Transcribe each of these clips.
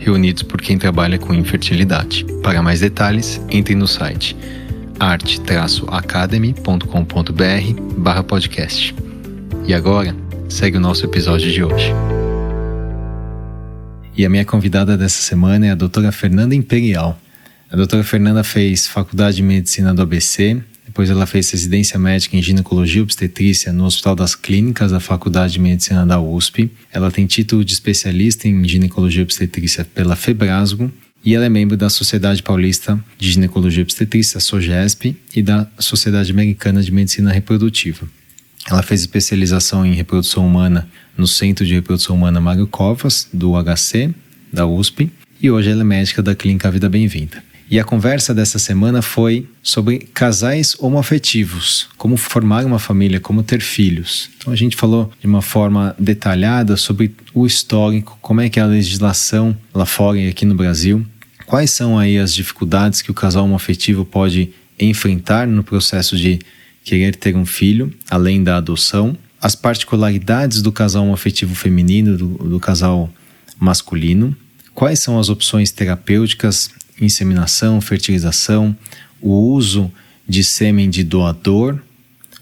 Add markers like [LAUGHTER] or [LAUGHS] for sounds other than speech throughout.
reunidos por quem trabalha com infertilidade. Para mais detalhes, entre no site arte-academy.com.br barra podcast. E agora, segue o nosso episódio de hoje. E a minha convidada dessa semana é a doutora Fernanda Imperial. A doutora Fernanda fez faculdade de medicina do ABC, depois ela fez residência médica em ginecologia e obstetrícia no Hospital das Clínicas da Faculdade de Medicina da USP. Ela tem título de especialista em ginecologia e obstetrícia pela Febrasgo e ela é membro da Sociedade Paulista de Ginecologia e Obstetrícia, SOGESP, e da Sociedade Americana de Medicina Reprodutiva. Ela fez especialização em reprodução humana no Centro de Reprodução Humana Mário Covas, do HC, da USP, e hoje ela é médica da Clínica Vida Bem-vinda. E a conversa dessa semana foi sobre casais homoafetivos, como formar uma família, como ter filhos. Então a gente falou de uma forma detalhada sobre o histórico, como é que é a legislação lá fora e aqui no Brasil, quais são aí as dificuldades que o casal homoafetivo pode enfrentar no processo de querer ter um filho, além da adoção, as particularidades do casal homoafetivo feminino, do, do casal masculino, quais são as opções terapêuticas inseminação, fertilização, o uso de sêmen de doador,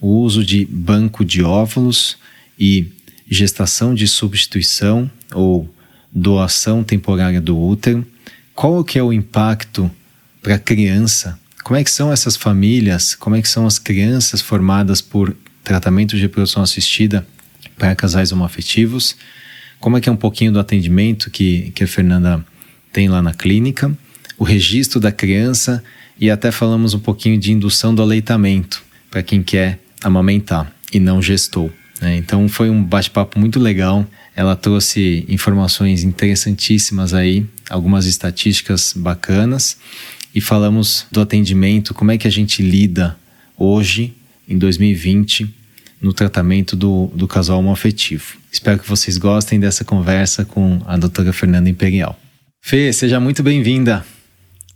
o uso de banco de óvulos e gestação de substituição ou doação temporária do útero. Qual que é o impacto para a criança? Como é que são essas famílias? Como é que são as crianças formadas por tratamento de reprodução assistida para casais homoafetivos? Como é que é um pouquinho do atendimento que, que a Fernanda tem lá na clínica? O registro da criança e até falamos um pouquinho de indução do aleitamento para quem quer amamentar e não gestou. Né? Então foi um bate-papo muito legal. Ela trouxe informações interessantíssimas aí, algumas estatísticas bacanas e falamos do atendimento, como é que a gente lida hoje, em 2020, no tratamento do, do casal homoafetivo. Espero que vocês gostem dessa conversa com a doutora Fernanda Imperial. Fê, seja muito bem-vinda.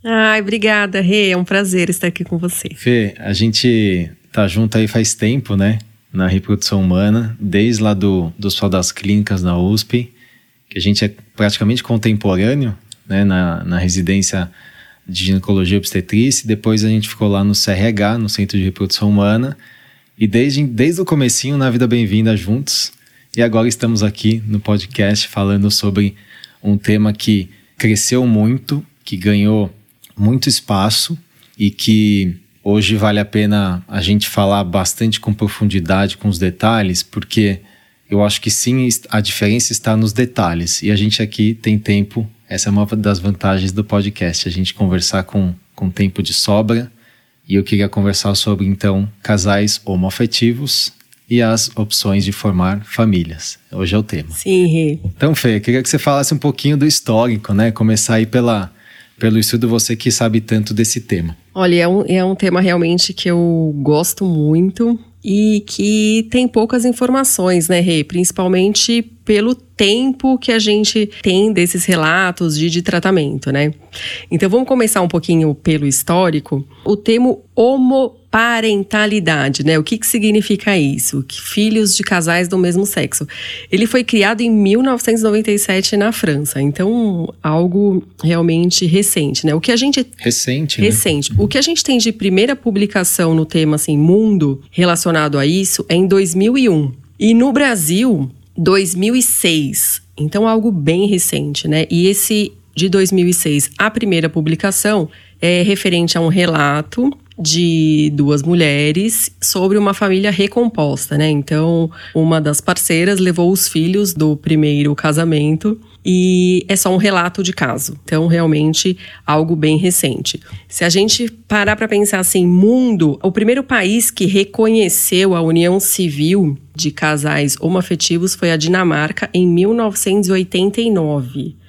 Ai, obrigada, Rê. É um prazer estar aqui com você. Fê, a gente tá junto aí faz tempo, né? Na reprodução humana, desde lá do, do Sol das Clínicas na USP, que a gente é praticamente contemporâneo, né? Na, na residência de ginecologia e obstetrícia. Depois a gente ficou lá no CRH, no Centro de Reprodução Humana. E desde, desde o comecinho, na Vida Bem-vinda juntos. E agora estamos aqui no podcast falando sobre um tema que cresceu muito, que ganhou muito espaço e que hoje vale a pena a gente falar bastante com profundidade, com os detalhes, porque eu acho que sim, a diferença está nos detalhes. E a gente aqui tem tempo, essa é uma das vantagens do podcast, a gente conversar com, com tempo de sobra. E eu queria conversar sobre, então, casais homoafetivos e as opções de formar famílias. Hoje é o tema. Sim. Então, Fê, eu queria que você falasse um pouquinho do histórico, né? Começar aí pela pelo estudo, você que sabe tanto desse tema. Olha, é um, é um tema realmente que eu gosto muito e que tem poucas informações, né, Rê? Principalmente pelo tempo que a gente tem desses relatos de, de tratamento, né? Então vamos começar um pouquinho pelo histórico. O termo homoparentalidade, né? O que, que significa isso? Que filhos de casais do mesmo sexo. Ele foi criado em 1997 na França, então algo realmente recente, né? O que a gente recente, né? recente. O que a gente tem de primeira publicação no tema assim mundo relacionado a isso é em 2001. E no Brasil, 2006. Então, algo bem recente, né? E esse de 2006, a primeira publicação, é referente a um relato de duas mulheres sobre uma família recomposta, né? Então, uma das parceiras levou os filhos do primeiro casamento e é só um relato de caso. Então, realmente, algo bem recente. Se a gente parar para pensar assim, mundo, o primeiro país que reconheceu a união civil de casais homoafetivos foi a Dinamarca em 1989.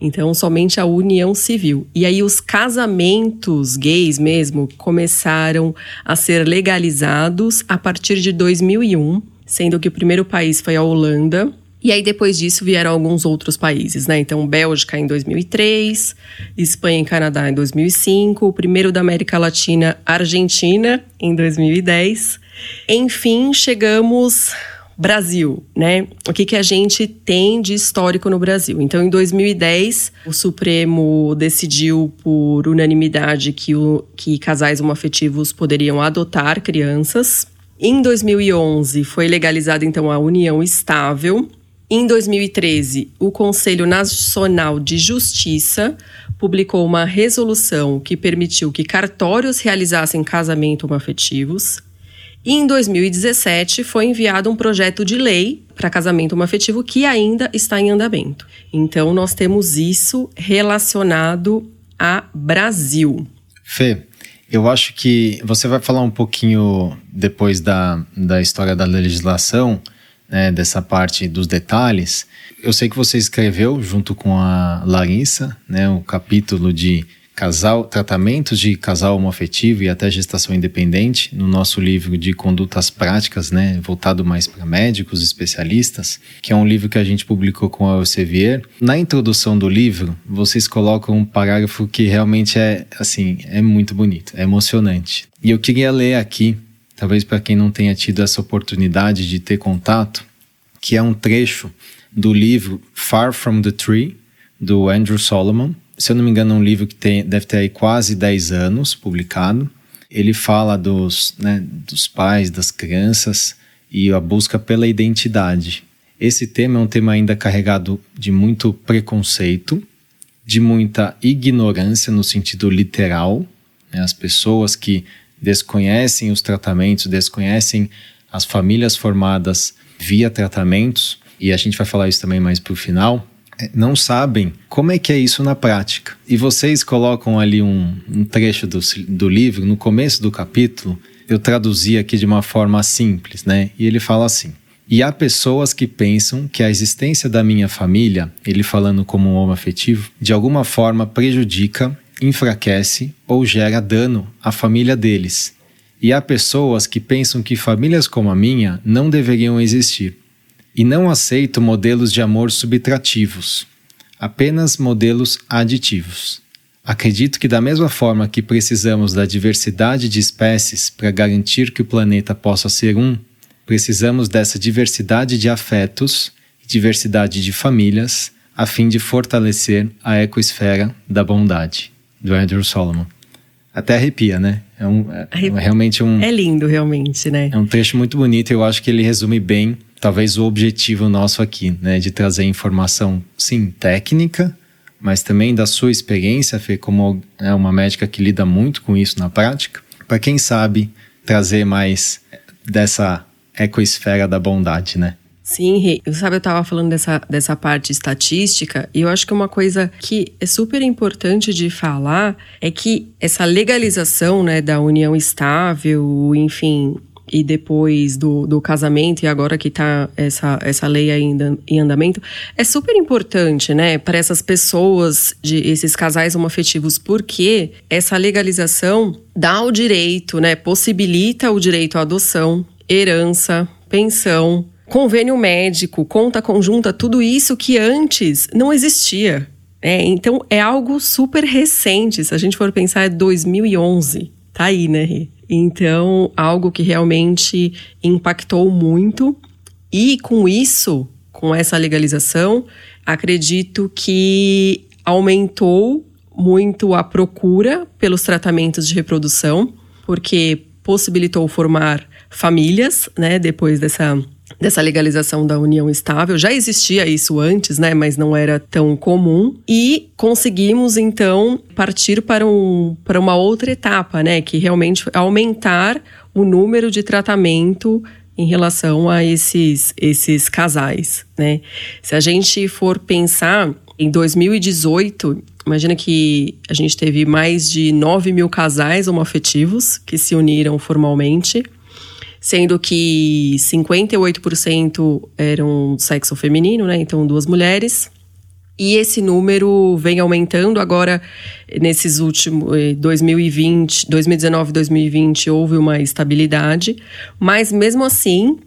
Então, somente a união civil. E aí, os casamentos gays mesmo começaram a ser legalizados a partir de 2001, sendo que o primeiro país foi a Holanda. E aí, depois disso, vieram alguns outros países, né? Então, Bélgica em 2003, Espanha e Canadá em 2005, o primeiro da América Latina, Argentina, em 2010. Enfim, chegamos Brasil, né? O que, que a gente tem de histórico no Brasil? Então, em 2010, o Supremo decidiu por unanimidade que, o, que casais homoafetivos poderiam adotar crianças. Em 2011, foi legalizada então a união estável. Em 2013, o Conselho Nacional de Justiça publicou uma resolução que permitiu que cartórios realizassem casamento homoafetivos. E em 2017 foi enviado um projeto de lei para casamento homoafetivo que ainda está em andamento. Então nós temos isso relacionado a Brasil. Fê, eu acho que você vai falar um pouquinho depois da, da história da legislação, né, dessa parte dos detalhes. Eu sei que você escreveu junto com a Larissa, né, o capítulo de casal, tratamentos de casal homoafetivo e até gestação independente, no nosso livro de condutas práticas, né, voltado mais para médicos especialistas, que é um livro que a gente publicou com a Elsevier. Na introdução do livro, vocês colocam um parágrafo que realmente é, assim, é muito bonito, é emocionante. E eu queria ler aqui, talvez para quem não tenha tido essa oportunidade de ter contato, que é um trecho do livro Far From the Tree, do Andrew Solomon, se eu não me engano, é um livro que tem, deve ter aí quase 10 anos publicado. Ele fala dos, né, dos pais, das crianças e a busca pela identidade. Esse tema é um tema ainda carregado de muito preconceito, de muita ignorância no sentido literal. Né? As pessoas que desconhecem os tratamentos, desconhecem as famílias formadas via tratamentos, e a gente vai falar isso também mais para o final não sabem como é que é isso na prática. E vocês colocam ali um, um trecho do, do livro, no começo do capítulo, eu traduzi aqui de uma forma simples, né? E ele fala assim: E há pessoas que pensam que a existência da minha família, ele falando como um homem afetivo, de alguma forma prejudica, enfraquece ou gera dano à família deles. E há pessoas que pensam que famílias como a minha não deveriam existir e não aceito modelos de amor subtrativos, apenas modelos aditivos. Acredito que, da mesma forma que precisamos da diversidade de espécies para garantir que o planeta possa ser um, precisamos dessa diversidade de afetos e diversidade de famílias a fim de fortalecer a ecoesfera da bondade. Do Andrew Solomon. Até arrepia, né? É, um, é, é realmente um. É lindo, realmente, né? É um trecho muito bonito. Eu acho que ele resume bem talvez o objetivo nosso aqui, né, de trazer informação, sim, técnica, mas também da sua experiência, Fê, como é uma médica que lida muito com isso na prática, para quem sabe trazer mais dessa ecoesfera da bondade, né? Sim, Rê. Sabe, eu estava falando dessa, dessa parte estatística, e eu acho que uma coisa que é super importante de falar é que essa legalização né, da união estável, enfim, e depois do, do casamento, e agora que está essa, essa lei ainda em andamento, é super importante, né, para essas pessoas, de esses casais homoafetivos, porque essa legalização dá o direito, né, possibilita o direito à adoção, herança, pensão, convênio médico, conta conjunta, tudo isso que antes não existia. É, então é algo super recente. Se a gente for pensar, é 2011. Tá aí, né, Rê? Então, algo que realmente impactou muito. E com isso, com essa legalização, acredito que aumentou muito a procura pelos tratamentos de reprodução, porque possibilitou formar famílias, né, depois dessa dessa legalização da união estável. Já existia isso antes, né, mas não era tão comum. E conseguimos então partir para, um, para uma outra etapa, né, que realmente aumentar o número de tratamento em relação a esses, esses casais, né? Se a gente for pensar em 2018, imagina que a gente teve mais de 9 mil casais homoafetivos que se uniram formalmente sendo que 58% eram sexo feminino, né? Então, duas mulheres. E esse número vem aumentando agora nesses últimos 2020, 2019, 2020 houve uma estabilidade, mas mesmo assim,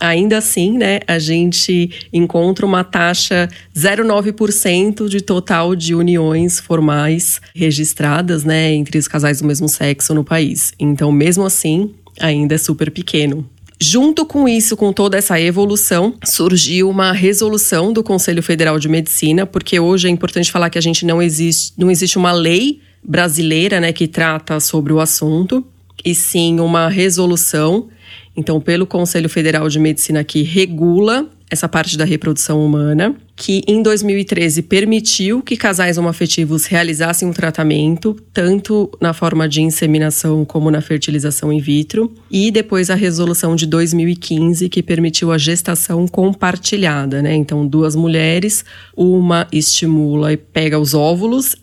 ainda assim, né, a gente encontra uma taxa 0,9% de total de uniões formais registradas, né, entre os casais do mesmo sexo no país. Então, mesmo assim, ainda é super pequeno. Junto com isso, com toda essa evolução, surgiu uma resolução do Conselho Federal de Medicina, porque hoje é importante falar que a gente não existe, não existe uma lei brasileira, né, que trata sobre o assunto, e sim uma resolução, então pelo Conselho Federal de Medicina que regula essa parte da reprodução humana, que em 2013 permitiu que casais homoafetivos realizassem um tratamento, tanto na forma de inseminação como na fertilização in vitro, e depois a resolução de 2015 que permitiu a gestação compartilhada, né? Então, duas mulheres, uma estimula e pega os óvulos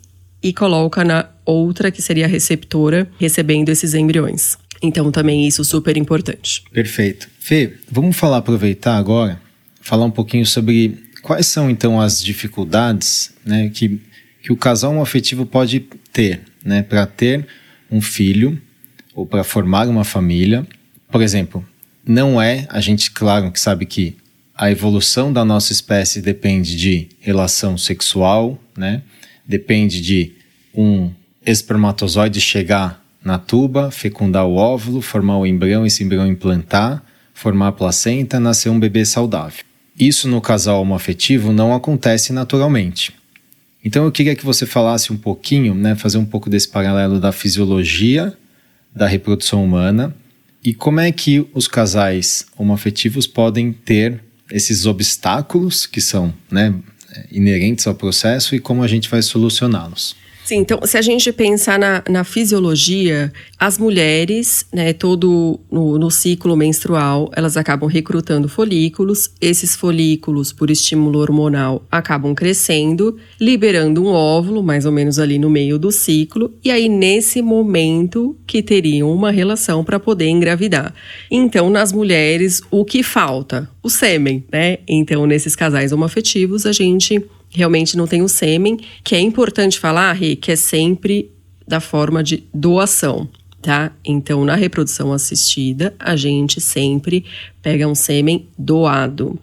e coloca na outra que seria a receptora recebendo esses embriões. Então, também isso super importante. Perfeito. Fê, vamos falar, aproveitar agora falar um pouquinho sobre quais são então as dificuldades né, que, que o casal afetivo pode ter né, para ter um filho ou para formar uma família. Por exemplo, não é, a gente claro que sabe que a evolução da nossa espécie depende de relação sexual, né? Depende de um espermatozoide chegar na tuba, fecundar o óvulo, formar o embrião, esse embrião implantar, formar a placenta, nascer um bebê saudável. Isso no casal homoafetivo não acontece naturalmente. Então eu queria que você falasse um pouquinho, né, fazer um pouco desse paralelo da fisiologia da reprodução humana e como é que os casais homoafetivos podem ter esses obstáculos que são né, inerentes ao processo e como a gente vai solucioná-los. Sim, então se a gente pensar na, na fisiologia, as mulheres, né, todo no, no, ciclo menstrual, elas acabam recrutando folículos. Esses folículos, por estímulo hormonal, acabam crescendo, liberando um óvulo, mais ou menos ali no meio do ciclo, e aí nesse momento que teriam uma relação para poder engravidar. Então, nas mulheres, o que falta? O sêmen, né? Então, nesses casais homoafetivos, a gente realmente não tem o sêmen, que é importante falar, Rê, que é sempre da forma de doação, tá? Então, na reprodução assistida, a gente sempre pega um sêmen doado.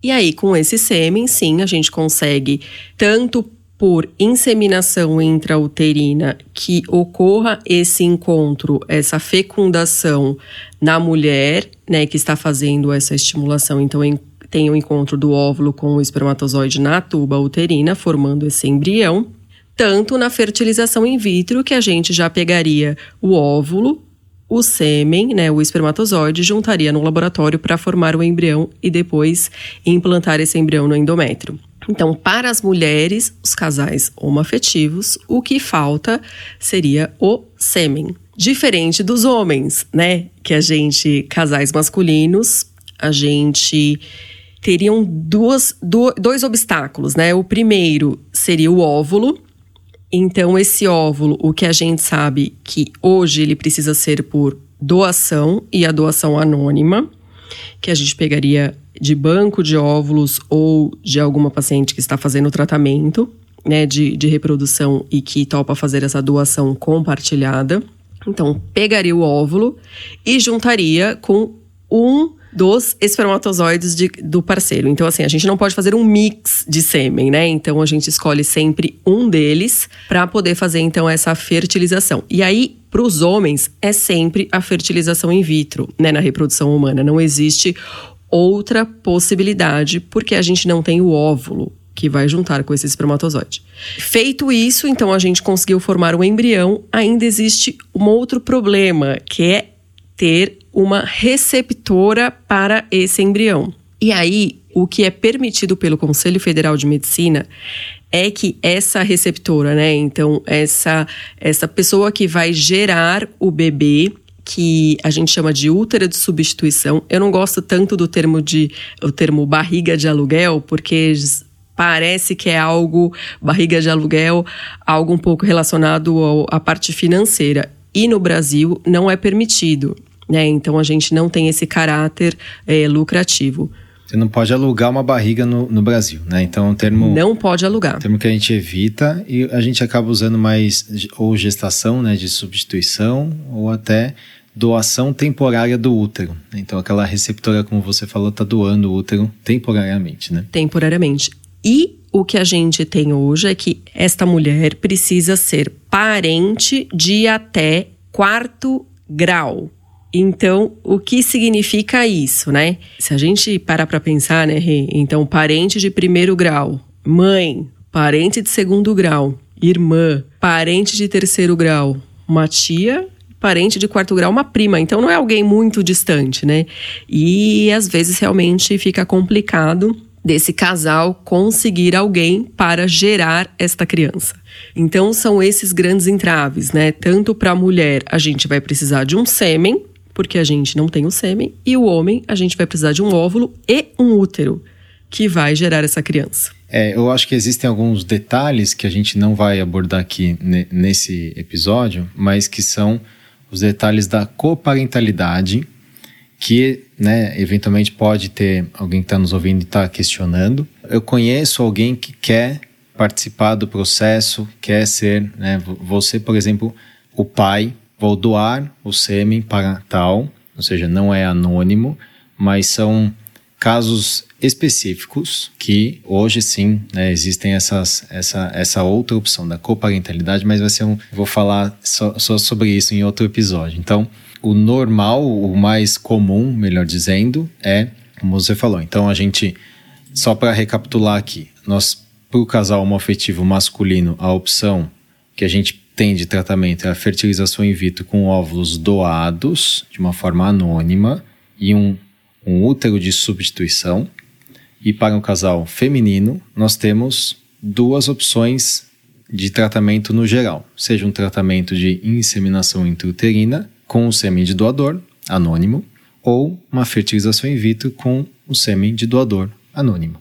E aí, com esse sêmen, sim, a gente consegue tanto por inseminação intrauterina que ocorra esse encontro, essa fecundação na mulher, né, que está fazendo essa estimulação, então tem o encontro do óvulo com o espermatozoide na tuba uterina, formando esse embrião, tanto na fertilização in vitro, que a gente já pegaria o óvulo, o sêmen, né, o espermatozoide, juntaria no laboratório para formar o embrião e depois implantar esse embrião no endométrio. Então, para as mulheres, os casais homoafetivos, o que falta seria o sêmen. Diferente dos homens, né? Que a gente, casais masculinos, a gente teriam duas, dois obstáculos, né? O primeiro seria o óvulo. Então, esse óvulo, o que a gente sabe que hoje ele precisa ser por doação e a doação anônima, que a gente pegaria de banco de óvulos ou de alguma paciente que está fazendo tratamento né, de, de reprodução e que topa fazer essa doação compartilhada. Então, pegaria o óvulo e juntaria com um dos espermatozoides de, do parceiro. Então, assim, a gente não pode fazer um mix de sêmen, né? Então, a gente escolhe sempre um deles para poder fazer, então, essa fertilização. E aí, para os homens, é sempre a fertilização in vitro, né? Na reprodução humana. Não existe outra possibilidade, porque a gente não tem o óvulo que vai juntar com esse espermatozoide. Feito isso, então a gente conseguiu formar o embrião. Ainda existe um outro problema, que é ter uma receptora para esse embrião. E aí, o que é permitido pelo Conselho Federal de Medicina é que essa receptora, né? Então, essa, essa pessoa que vai gerar o bebê, que a gente chama de útero de substituição. Eu não gosto tanto do termo de o termo barriga de aluguel, porque parece que é algo barriga de aluguel, algo um pouco relacionado à parte financeira. E no Brasil não é permitido né? Então a gente não tem esse caráter é, lucrativo. Você não pode alugar uma barriga no, no Brasil, né? Então é um termo. Não pode alugar. Um termo que a gente evita e a gente acaba usando mais ou gestação, né, de substituição, ou até doação temporária do útero. Então aquela receptora, como você falou, está doando o útero temporariamente, né? Temporariamente. E o que a gente tem hoje é que esta mulher precisa ser parente de até quarto grau. Então, o que significa isso, né? Se a gente parar para pensar, né, Rê? Então, parente de primeiro grau, mãe, parente de segundo grau, irmã, parente de terceiro grau, uma tia, parente de quarto grau, uma prima. Então, não é alguém muito distante, né? E às vezes realmente fica complicado desse casal conseguir alguém para gerar esta criança. Então são esses grandes entraves, né? Tanto para a mulher, a gente vai precisar de um sêmen, porque a gente não tem o sêmen, e o homem, a gente vai precisar de um óvulo e um útero que vai gerar essa criança. É, eu acho que existem alguns detalhes que a gente não vai abordar aqui nesse episódio, mas que são os detalhes da coparentalidade que, né, eventualmente pode ter alguém que está nos ouvindo e está questionando. Eu conheço alguém que quer participar do processo, quer ser, né, você, por exemplo, o pai, vou doar o sêmen para tal, ou seja, não é anônimo, mas são casos específicos que hoje sim né, existem essas, essa, essa outra opção da coparentalidade, mas vai ser um, vou falar só, só sobre isso em outro episódio. Então, o normal, o mais comum, melhor dizendo, é como você falou. Então a gente, só para recapitular aqui, nós, para o casal homoafetivo masculino, a opção que a gente tem de tratamento é a fertilização in vitro com óvulos doados de uma forma anônima e um, um útero de substituição. E para o casal feminino, nós temos duas opções de tratamento no geral, seja um tratamento de inseminação intrauterina com o sêmen de doador anônimo ou uma fertilização in vitro com o sêmen de doador anônimo.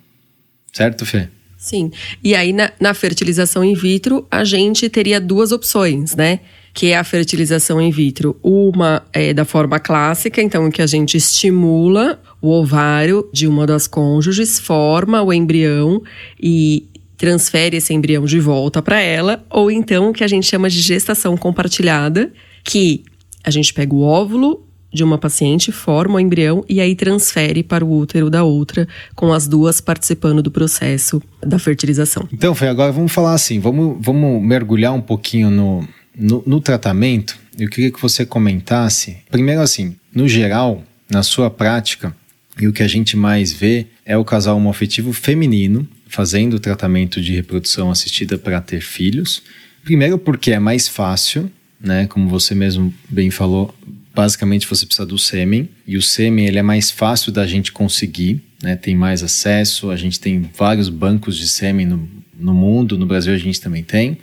Certo, Fê? Sim. E aí, na, na, fertilização in vitro, a gente teria duas opções, né? Que é a fertilização in vitro. Uma é da forma clássica, então, que a gente estimula o ovário de uma das cônjuges, forma o embrião e transfere esse embrião de volta para ela, ou então o que a gente chama de gestação compartilhada, que a gente pega o óvulo de uma paciente, forma o embrião e aí transfere para o útero da outra, com as duas participando do processo da fertilização. Então, Fê, agora vamos falar assim, vamos, vamos mergulhar um pouquinho no, no, no tratamento. Eu queria que você comentasse, primeiro assim, no geral, na sua prática, e o que a gente mais vê é o casal homoafetivo feminino fazendo o tratamento de reprodução assistida para ter filhos. Primeiro porque é mais fácil, né? Como você mesmo bem falou, basicamente você precisa do sêmen e o sêmen ele é mais fácil da gente conseguir, né? Tem mais acesso, a gente tem vários bancos de sêmen no, no mundo, no Brasil a gente também tem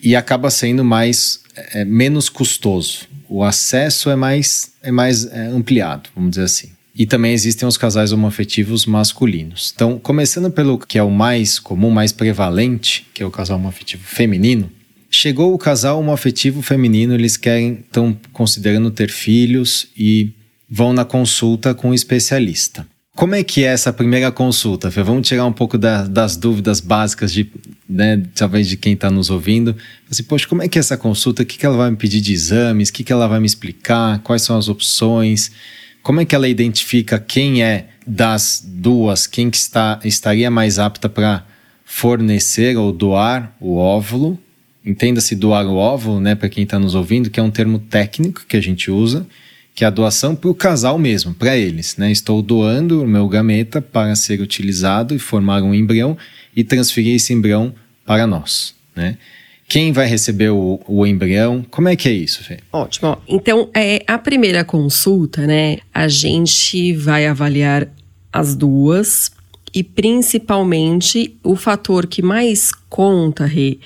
e acaba sendo mais é, menos custoso. O acesso é mais é mais é, ampliado, vamos dizer assim. E também existem os casais homoafetivos masculinos. Então, começando pelo que é o mais comum, mais prevalente, que é o casal homoafetivo feminino, Chegou o casal homoafetivo feminino, eles querem, estão considerando ter filhos e vão na consulta com um especialista. Como é que é essa primeira consulta, Fê? Vamos tirar um pouco da, das dúvidas básicas de, né, talvez de quem está nos ouvindo. Assim, poxa, como é que é essa consulta? O que, que ela vai me pedir de exames? O que, que ela vai me explicar? Quais são as opções? Como é que ela identifica quem é das duas, quem que está, estaria mais apta para fornecer ou doar o óvulo entenda-se doar o óvulo, né, para quem está nos ouvindo, que é um termo técnico que a gente usa, que é a doação para o casal mesmo, para eles. Né? Estou doando o meu gameta para ser utilizado e formar um embrião e transferir esse embrião para nós. Né? Quem vai receber o, o, embrião? Como é que é isso, Fê? Ótimo. Então, é, a primeira consulta, né? A gente vai avaliar as duas e principalmente o fator que mais conta, Rê,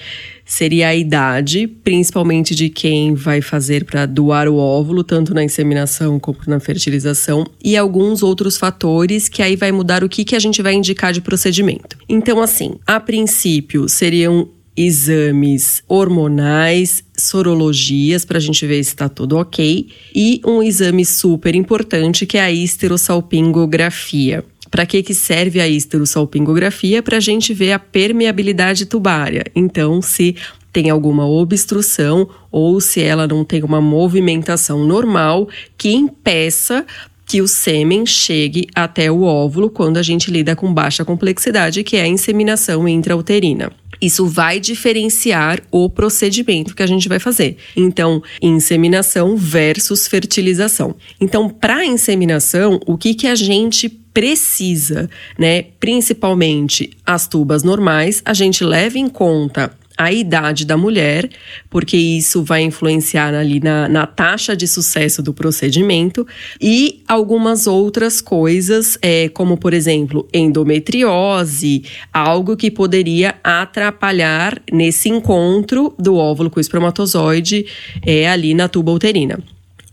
seria a idade, principalmente de quem vai fazer para doar o óvulo, tanto na inseminação como na fertilização, e alguns outros fatores que aí vai mudar o que, que a gente vai indicar de procedimento. Então, assim, a princípio seriam exames hormonais, sorologias para a gente ver se está tudo ok, e um exame super importante que é a histerossalpingografia Para que, que serve a histerosalpingografia? Para a gente ver a permeabilidade tubária. Então, se tem alguma obstrução ou se ela não tem uma movimentação normal que impeça que o sêmen chegue até o óvulo quando a gente lida com baixa complexidade, que é a inseminação intrauterina. Isso vai diferenciar o procedimento que a gente vai fazer. Então, inseminação versus fertilização. Então, para inseminação, o que, que a gente precisa, né? Principalmente as tubas normais, a gente leva em conta a idade da mulher, porque isso vai influenciar ali na, na taxa de sucesso do procedimento, e algumas outras coisas, é, como por exemplo, endometriose, algo que poderia atrapalhar nesse encontro do óvulo com o espermatozoide é, ali na tuba uterina.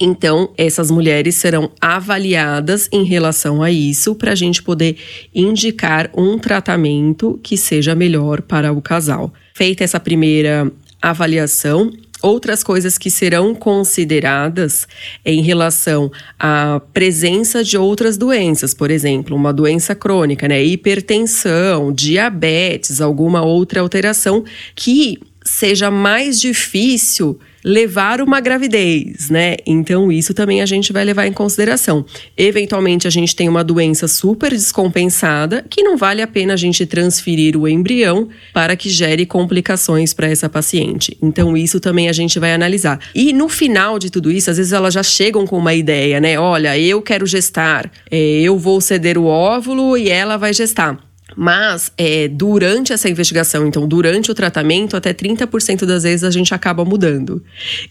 Então, essas mulheres serão avaliadas em relação a isso para a gente poder indicar um tratamento que seja melhor para o casal. Feita essa primeira avaliação, Outras coisas que serão consideradas em relação à presença de outras doenças, por exemplo, uma doença crônica, né, hipertensão, diabetes, alguma outra alteração que seja mais difícil levar uma gravidez, né? Então, isso também a gente vai levar em consideração. Eventualmente, a gente tem uma doença super descompensada que não vale a pena a gente transferir o embrião para que gere complicações para essa paciente. Então, isso também a gente vai analisar. E no final de tudo isso, às vezes elas já chegam com uma ideia, né? Olha, eu quero gestar, é, eu vou ceder o óvulo e ela vai gestar. Mas é, durante essa investigação, então durante o tratamento, até 30% das vezes a gente acaba mudando.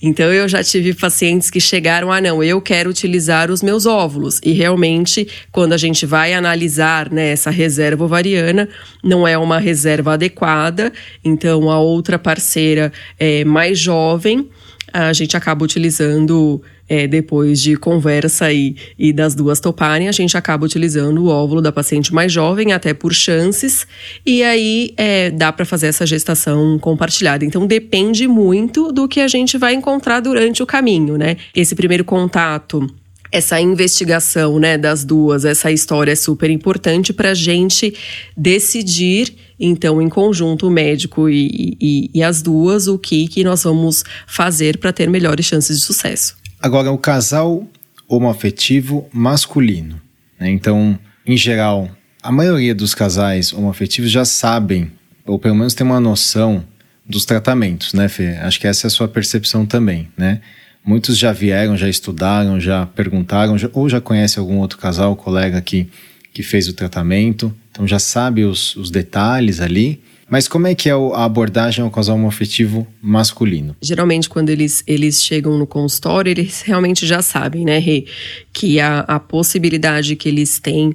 Então eu já tive pacientes que chegaram, ah não, eu quero utilizar os meus óvulos. E realmente, quando a gente vai analisar né, essa reserva ovariana, não é uma reserva adequada. Então a outra parceira é mais jovem, a gente acaba utilizando é, depois de conversa e, e das duas toparem, a gente acaba utilizando o óvulo da paciente mais jovem, até por chances, e aí é, dá para fazer essa gestação compartilhada. Então depende muito do que a gente vai encontrar durante o caminho, né? Esse primeiro contato essa investigação né, das duas, essa história é super importante para a gente decidir, então, em conjunto, o médico e, e, e as duas, o que, que nós vamos fazer para ter melhores chances de sucesso. Agora, o casal homoafetivo masculino. Né? Então, em geral, a maioria dos casais homoafetivos já sabem, ou pelo menos tem uma noção dos tratamentos, né, Fê? Acho que essa é a sua percepção também, né? Muitos já vieram, já estudaram, já perguntaram, já, ou já conhece algum outro casal, colega que, que fez o tratamento, então já sabe os, os detalhes ali. Mas como é que é a abordagem ao casal homoafetivo masculino? Geralmente, quando eles, eles chegam no consultório, eles realmente já sabem, né, Rê, que a, a possibilidade que eles têm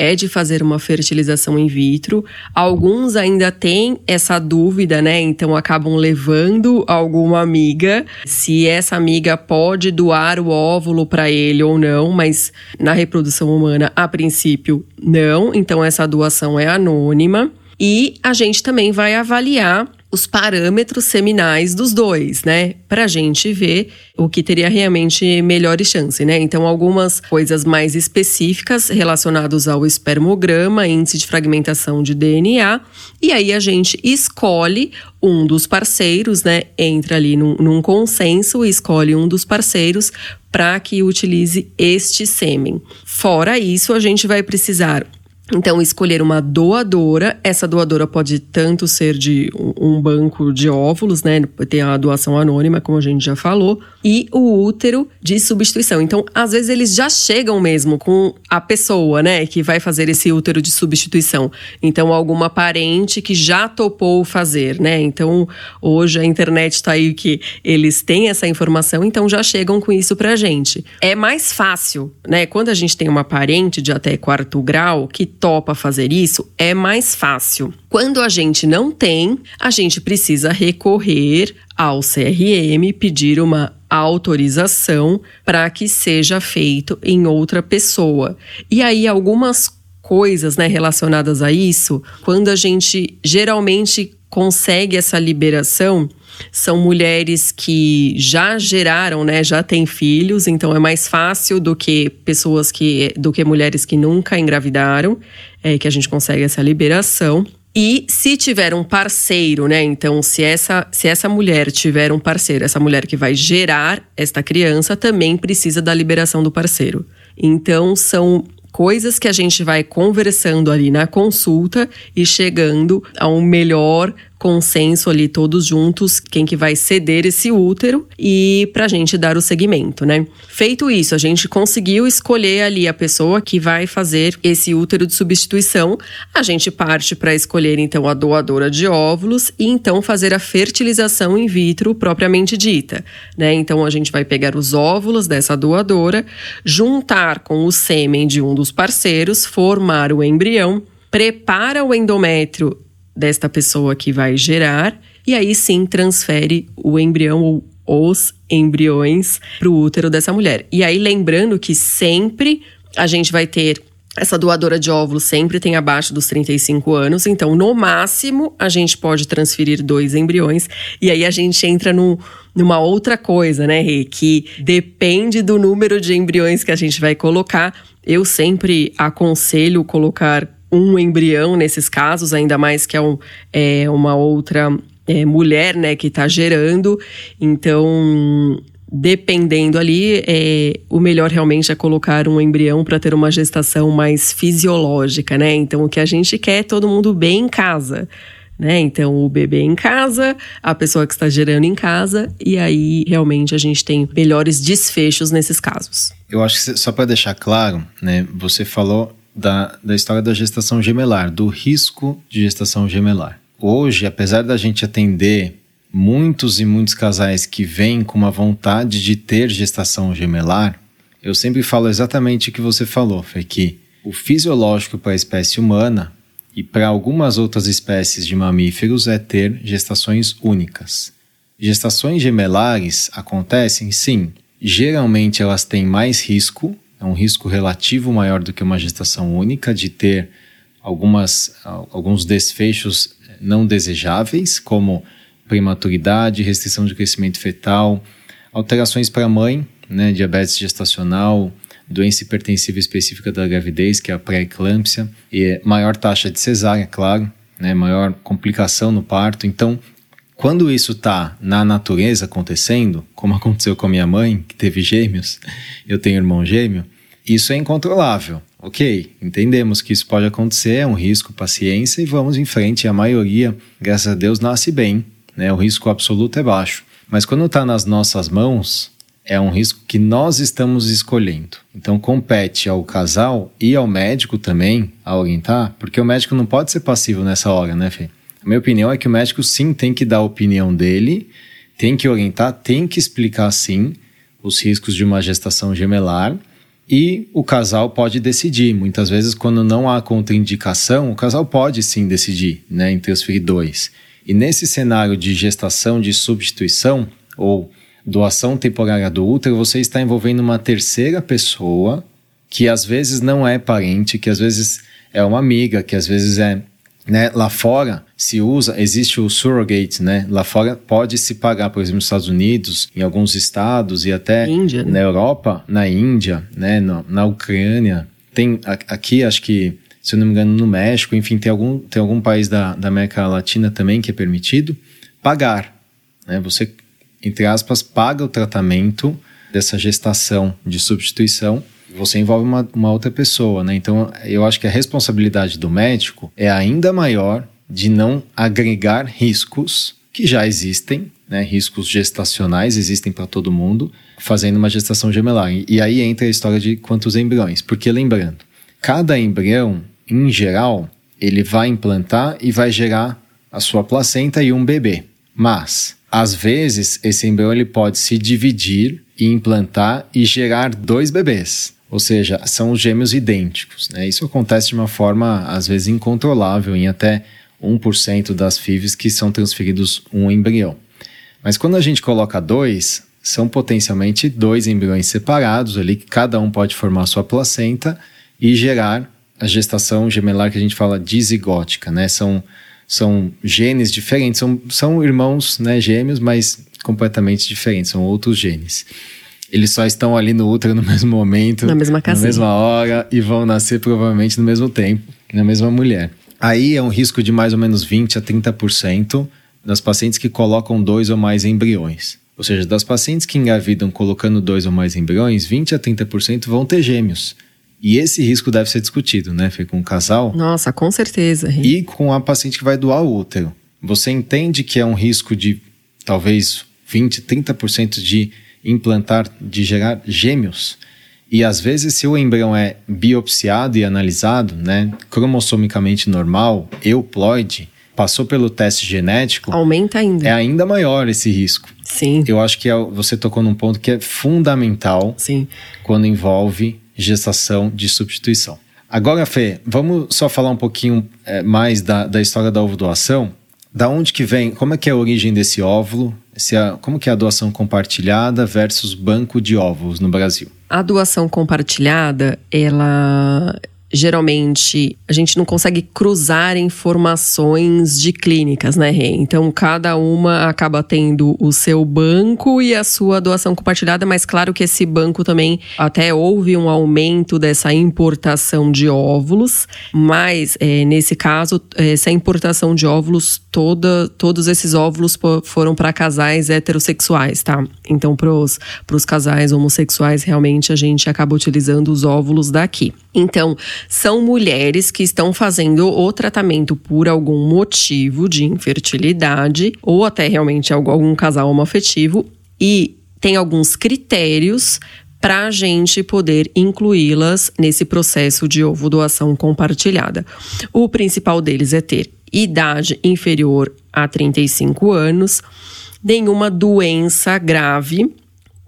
é de fazer uma fertilização in vitro. Alguns ainda têm essa dúvida, né? Então acabam levando alguma amiga, se essa amiga pode doar o óvulo para ele ou não, mas na reprodução humana, a princípio, não. Então essa doação é anônima. E a gente também vai avaliar os parâmetros seminais dos dois, né? Pra gente ver o que teria realmente melhores chances, né? Então, algumas coisas mais específicas relacionadas ao espermograma, índice de fragmentação de DNA, e aí a gente escolhe um dos parceiros, né? Entra ali num, num consenso e escolhe um dos parceiros para que utilize este sêmen. Fora isso, a gente vai precisar então, escolher uma doadora. Essa doadora pode tanto ser de um banco de óvulos, né? Tem a doação anônima, como a gente já falou, e o útero de substituição. Então, às vezes eles já chegam mesmo com a pessoa, né, que vai fazer esse útero de substituição. Então, alguma parente que já topou fazer, né? Então, hoje a internet está aí que eles têm essa informação, então já chegam com isso pra gente. É mais fácil, né? Quando a gente tem uma parente de até quarto grau que topa fazer isso, é mais fácil. Quando a gente não tem, a gente precisa recorrer ao CRM, pedir uma autorização para que seja feito em outra pessoa. E aí algumas coisas, né, relacionadas a isso, quando a gente geralmente consegue essa liberação são mulheres que já geraram, né, já têm filhos, então é mais fácil do que pessoas que do que mulheres que nunca engravidaram, é, que a gente consegue essa liberação. E se tiver um parceiro, né? Então, se essa, se essa mulher tiver um parceiro, essa mulher que vai gerar esta criança também precisa da liberação do parceiro. Então, são coisas que a gente vai conversando ali na consulta e chegando a um melhor consenso ali todos juntos, quem que vai ceder esse útero e pra gente dar o segmento, né? Feito isso, a gente conseguiu escolher ali a pessoa que vai fazer esse útero de substituição. A gente parte para escolher então a doadora de óvulos e então fazer a fertilização in vitro propriamente dita, né? Então a gente vai pegar os óvulos dessa doadora, juntar com o sêmen de um dos parceiros, formar o embrião, prepara o endométrio desta pessoa que vai gerar, e aí sim transfere o embrião ou os embriões para o útero dessa mulher. E aí lembrando que sempre a gente vai ter essa doadora de óvulos sempre tem abaixo dos 35 anos, então no máximo a gente pode transferir dois embriões e aí a gente entra num, numa outra coisa, né, Rê? Que depende do número de embriões que a gente vai colocar. Eu sempre aconselho colocar um embrião nesses casos, ainda mais que é, um, é uma outra é, mulher, né, que está gerando. Então, dependendo ali, é, o melhor realmente é colocar um embrião para ter uma gestação mais fisiológica, né? Então, o que a gente quer é todo mundo bem em casa. Né? Então, o bebê em casa, a pessoa que está gerando em casa, e aí realmente a gente tem melhores desfechos nesses casos. Eu acho que só para deixar claro, né? Você falou da, da história da gestação gemelar, do risco de gestação gemelar. Hoje, apesar da gente atender muitos e muitos casais que vêm com uma vontade de ter gestação gemelar, eu sempre falo exatamente o que você falou, foi que o fisiológico para a espécie humana e para algumas outras espécies de mamíferos é ter gestações únicas. Gestações gemelares acontecem, sim. Geralmente elas têm mais risco é um risco relativo maior do que uma gestação única de ter algumas, alguns desfechos não desejáveis, como prematuridade, restrição de crescimento fetal, alterações para a mãe, né, diabetes gestacional, doença hipertensiva específica da gravidez, que é a pré-eclâmpsia, e maior taxa de cesárea, claro, né, maior complicação no parto. Então, quando isso está na natureza acontecendo, como [LAUGHS] aconteceu com a minha mãe, que teve gêmeos, eu tenho irmão gêmeo, isso é incontrolável. Ok, entendemos que isso pode acontecer, é um risco, paciência e vamos em frente. A maioria, graças a Deus, nasce bem, né? o risco absoluto é baixo. Mas quando está nas nossas mãos, é um risco que nós estamos escolhendo. Então compete ao casal e ao médico também a orientar, porque o médico não pode ser passivo nessa hora, né, Fê? A minha opinião é que o médico sim tem que dar a opinião dele, tem que orientar, tem que explicar sim os riscos de uma gestação gemelar e o casal pode decidir. Muitas vezes, quando não há contraindicação, o casal pode sim decidir né, em transferir dois. E nesse cenário de gestação de substituição ou doação temporária do útero, você está envolvendo uma terceira pessoa que às vezes não é parente, que às vezes é uma amiga, que às vezes é né, lá fora se usa, existe o surrogate, né? Lá fora pode se pagar, por exemplo, nos Estados Unidos, em alguns estados e até Índia, né? na Europa, na Índia, né, na, na Ucrânia. Tem aqui, acho que, se eu não me engano, no México, enfim, tem algum, tem algum país da, da América Latina também que é permitido pagar. Né? Você, entre aspas, paga o tratamento dessa gestação de substituição você envolve uma, uma outra pessoa, né? Então, eu acho que a responsabilidade do médico é ainda maior de não agregar riscos que já existem, né? Riscos gestacionais existem para todo mundo, fazendo uma gestação gemelar. E aí entra a história de quantos embriões. Porque lembrando, cada embrião, em geral, ele vai implantar e vai gerar a sua placenta e um bebê. Mas, às vezes, esse embrião ele pode se dividir e implantar e gerar dois bebês. Ou seja, são os gêmeos idênticos. Né? Isso acontece de uma forma, às vezes, incontrolável, em até 1% das FIVs que são transferidos um embrião. Mas quando a gente coloca dois, são potencialmente dois embriões separados ali, que cada um pode formar sua placenta e gerar a gestação gemelar que a gente fala dizigótica, né? São, são genes diferentes, são, são irmãos né, gêmeos, mas completamente diferentes, são outros genes. Eles só estão ali no útero no [LAUGHS] mesmo momento, na mesma casinha. na mesma hora e vão nascer provavelmente no mesmo tempo, na mesma mulher. Aí é um risco de mais ou menos 20 a 30% das pacientes que colocam dois ou mais embriões. Ou seja, das pacientes que engravidam colocando dois ou mais embriões, 20 a 30% vão ter gêmeos. E esse risco deve ser discutido, né, Fê, com o casal. Nossa, com certeza. E com a paciente que vai doar o útero. Você entende que é um risco de talvez 20, 30% de implantar, de gerar gêmeos? E às vezes, se o embrião é biopsiado e analisado, né, cromossomicamente normal, euploide, passou pelo teste genético, aumenta ainda. É ainda maior esse risco. Sim. Eu acho que é, você tocou num ponto que é fundamental Sim. quando envolve gestação de substituição. Agora, Fê, vamos só falar um pouquinho é, mais da, da história da ovo-doação. Da onde que vem, como é que é a origem desse óvulo? Se a, como que é a doação compartilhada versus banco de óvulos no Brasil? A doação compartilhada, ela geralmente a gente não consegue cruzar informações de clínicas, né, Rê? Então, cada uma acaba tendo o seu banco e a sua doação compartilhada, mas claro que esse banco também até houve um aumento dessa importação de óvulos, mas é, nesse caso, essa importação de óvulos, toda, todos esses óvulos foram para casais heterossexuais, tá? Então, para os casais homossexuais, realmente a gente acaba utilizando os óvulos daqui. Então, são mulheres que estão fazendo o tratamento por algum motivo de infertilidade ou até realmente algum casal homoafetivo e tem alguns critérios para a gente poder incluí-las nesse processo de ovo doação compartilhada. O principal deles é ter idade inferior a 35 anos, nenhuma doença grave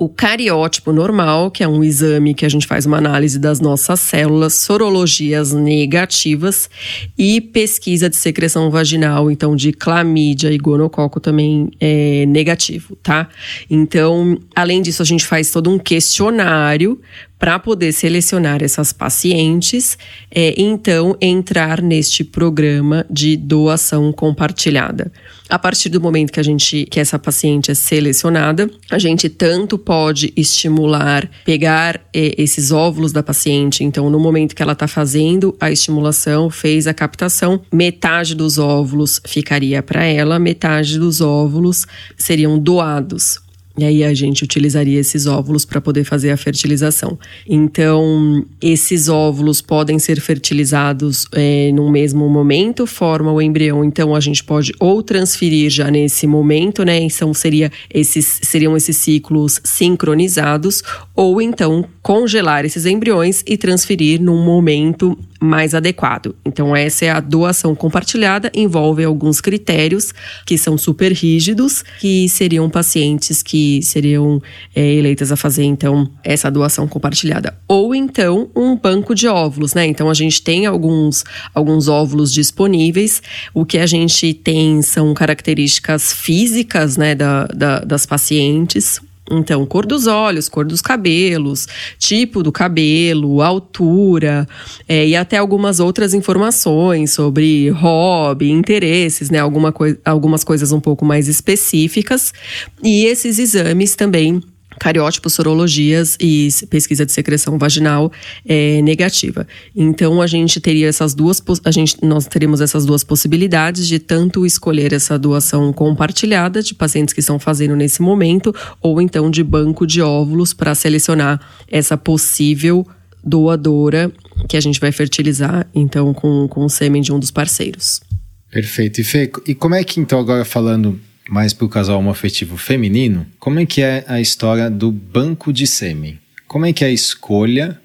o cariótipo normal, que é um exame que a gente faz uma análise das nossas células, sorologias negativas e pesquisa de secreção vaginal, então de clamídia e gonococo também é negativo, tá? Então, além disso, a gente faz todo um questionário para poder selecionar essas pacientes, é, então entrar neste programa de doação compartilhada. A partir do momento que a gente que essa paciente é selecionada, a gente tanto pode estimular, pegar é, esses óvulos da paciente. Então, no momento que ela está fazendo a estimulação, fez a captação, metade dos óvulos ficaria para ela, metade dos óvulos seriam doados e aí a gente utilizaria esses óvulos para poder fazer a fertilização. Então, esses óvulos podem ser fertilizados é, num mesmo momento, forma o embrião. Então, a gente pode ou transferir já nesse momento, né? Então, seria esses, seriam esses ciclos sincronizados, ou então congelar esses embriões e transferir num momento mais adequado. Então, essa é a doação compartilhada, envolve alguns critérios que são super rígidos, que seriam pacientes que seriam é, eleitas a fazer, então, essa doação compartilhada. Ou então, um banco de óvulos, né? Então, a gente tem alguns, alguns óvulos disponíveis. O que a gente tem são características físicas, né, da, da das pacientes então, cor dos olhos, cor dos cabelos, tipo do cabelo, altura é, e até algumas outras informações sobre hobby, interesses, né? Alguma coi algumas coisas um pouco mais específicas. E esses exames também cariótipos, sorologias e pesquisa de secreção vaginal é, negativa. Então a gente teria essas duas a gente nós teríamos essas duas possibilidades de tanto escolher essa doação compartilhada de pacientes que estão fazendo nesse momento ou então de banco de óvulos para selecionar essa possível doadora que a gente vai fertilizar então com, com o sêmen de um dos parceiros. Perfeito. E Fê, e como é que então agora falando mais para o casal homoafetivo feminino, como é que é a história do banco de sêmen? Como é que é a escolha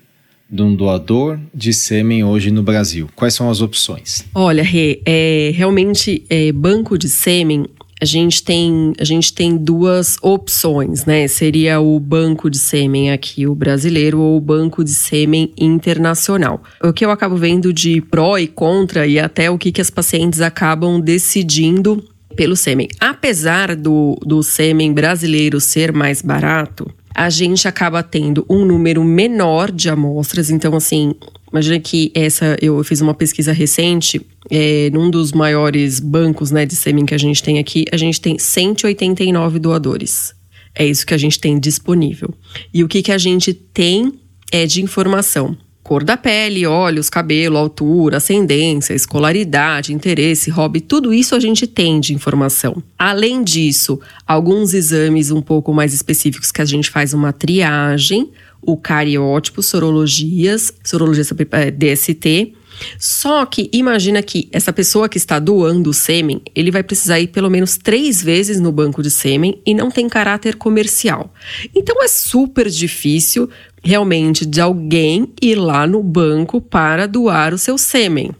de um doador de sêmen hoje no Brasil? Quais são as opções? Olha, Rê, é, realmente é, banco de sêmen a gente tem a gente tem duas opções, né? Seria o banco de sêmen aqui, o brasileiro, ou o banco de sêmen internacional. O que eu acabo vendo de pró e contra e até o que, que as pacientes acabam decidindo pelo sêmen. Apesar do, do sêmen brasileiro ser mais barato, a gente acaba tendo um número menor de amostras. Então, assim, imagina que essa. Eu fiz uma pesquisa recente é, num dos maiores bancos né, de sêmen que a gente tem aqui, a gente tem 189 doadores. É isso que a gente tem disponível. E o que, que a gente tem é de informação cor da pele, olhos, cabelo, altura, ascendência, escolaridade, interesse, hobby, tudo isso a gente tem de informação. Além disso, alguns exames um pouco mais específicos que a gente faz uma triagem, o cariótipo, sorologias, sorologia é, DST. Só que imagina que essa pessoa que está doando o sêmen, ele vai precisar ir pelo menos três vezes no banco de sêmen e não tem caráter comercial. Então é super difícil realmente de alguém ir lá no banco para doar o seu sêmen.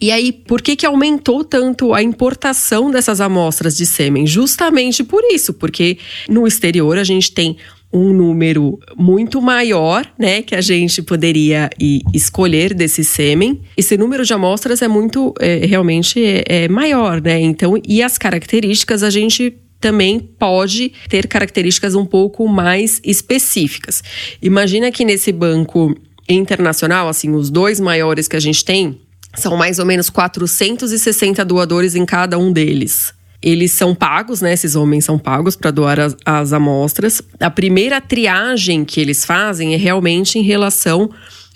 E aí, por que, que aumentou tanto a importação dessas amostras de sêmen? Justamente por isso, porque no exterior a gente tem um número muito maior, né, que a gente poderia escolher desse sêmen. Esse número de amostras é muito, é, realmente é, é maior, né? Então, e as características a gente também pode ter características um pouco mais específicas. Imagina que nesse banco internacional, assim, os dois maiores que a gente tem, são mais ou menos 460 doadores em cada um deles. Eles são pagos, né? Esses homens são pagos para doar as, as amostras. A primeira triagem que eles fazem é realmente em relação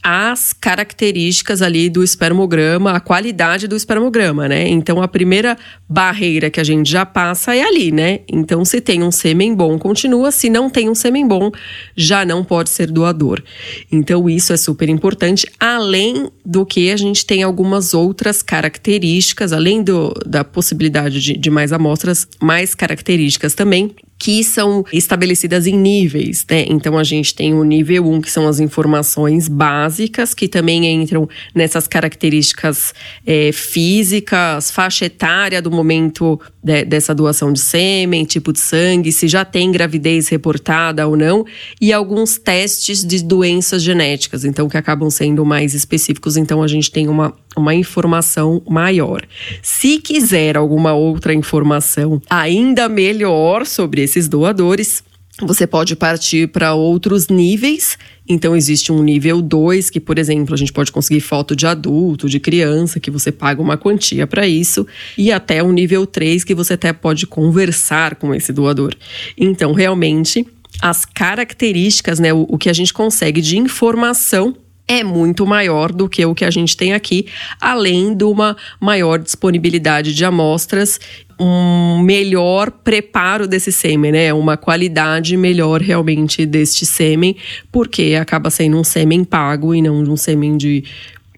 as características ali do espermograma, a qualidade do espermograma, né? Então a primeira barreira que a gente já passa é ali, né? Então se tem um sêmen bom, continua, se não tem um sêmen bom, já não pode ser doador. Então isso é super importante, além do que a gente tem algumas outras características, além do, da possibilidade de, de mais amostras, mais características também que são estabelecidas em níveis, né? Então a gente tem o nível 1, que são as informações básicas, que também entram nessas características é, físicas, faixa etária do momento de, dessa doação de sêmen, tipo de sangue, se já tem gravidez reportada ou não, e alguns testes de doenças genéticas, então que acabam sendo mais específicos. Então a gente tem uma uma informação maior. Se quiser alguma outra informação ainda melhor sobre esses doadores, você pode partir para outros níveis. Então, existe um nível 2, que, por exemplo, a gente pode conseguir foto de adulto, de criança, que você paga uma quantia para isso, e até o nível 3, que você até pode conversar com esse doador. Então, realmente, as características, né, o, o que a gente consegue de informação é muito maior do que o que a gente tem aqui, além de uma maior disponibilidade de amostras, um melhor preparo desse sêmen, né? Uma qualidade melhor realmente deste sêmen, porque acaba sendo um sêmen pago e não um sêmen de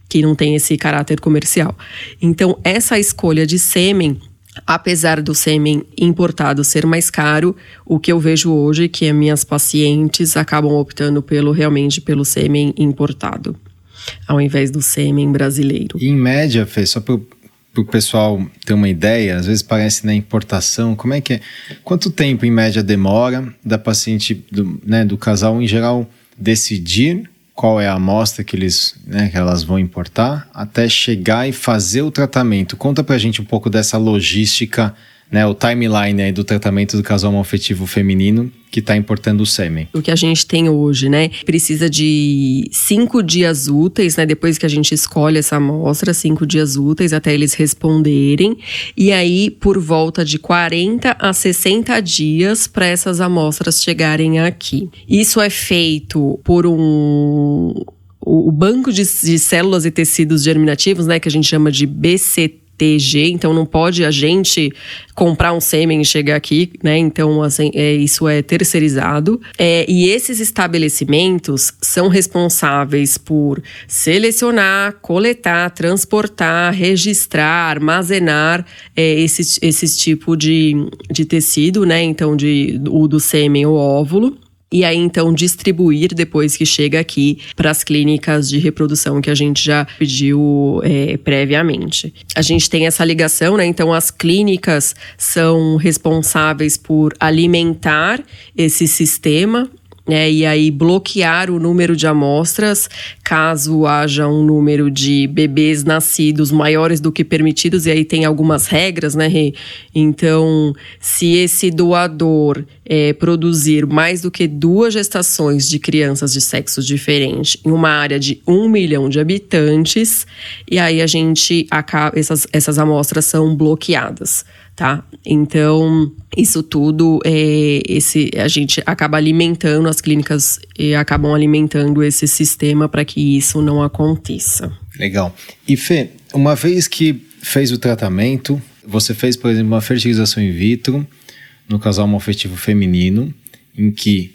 que não tem esse caráter comercial. Então, essa escolha de sêmen apesar do sêmen importado ser mais caro, o que eu vejo hoje é que as minhas pacientes acabam optando pelo realmente pelo sêmen importado, ao invés do sêmen brasileiro. Em média, Fê, só para o pessoal ter uma ideia, às vezes parece na importação, como é que é? Quanto tempo em média demora da paciente, do, né, do casal em geral, decidir qual é a amostra que, eles, né, que elas vão importar, até chegar e fazer o tratamento. Conta pra gente um pouco dessa logística, né, o timeline aí do tratamento do casal afetivo feminino que está importando o sêmen. O que a gente tem hoje, né? Precisa de cinco dias úteis, né? Depois que a gente escolhe essa amostra, cinco dias úteis até eles responderem. E aí, por volta de 40 a 60 dias para essas amostras chegarem aqui. Isso é feito por um. O banco de, de células e tecidos germinativos, né, que a gente chama de BCT TG, então não pode a gente comprar um sêmen e chegar aqui, né? Então, assim, é, isso é terceirizado. É, e esses estabelecimentos são responsáveis por selecionar, coletar, transportar, registrar, armazenar é, esse, esse tipo de, de tecido, né? Então, de, o do sêmen ou óvulo e aí então distribuir depois que chega aqui para as clínicas de reprodução que a gente já pediu é, previamente. A gente tem essa ligação, né? Então as clínicas são responsáveis por alimentar esse sistema né, e aí bloquear o número de amostras caso haja um número de bebês nascidos maiores do que permitidos, e aí tem algumas regras, né, Rê? Então, se esse doador é, produzir mais do que duas gestações de crianças de sexo diferente em uma área de um milhão de habitantes, e aí a gente acaba, essas, essas amostras são bloqueadas tá? Então, isso tudo, é, esse, a gente acaba alimentando, as clínicas e acabam alimentando esse sistema para que isso não aconteça. Legal. E Fê, uma vez que fez o tratamento, você fez, por exemplo, uma fertilização in vitro no casal homofetivo feminino, em que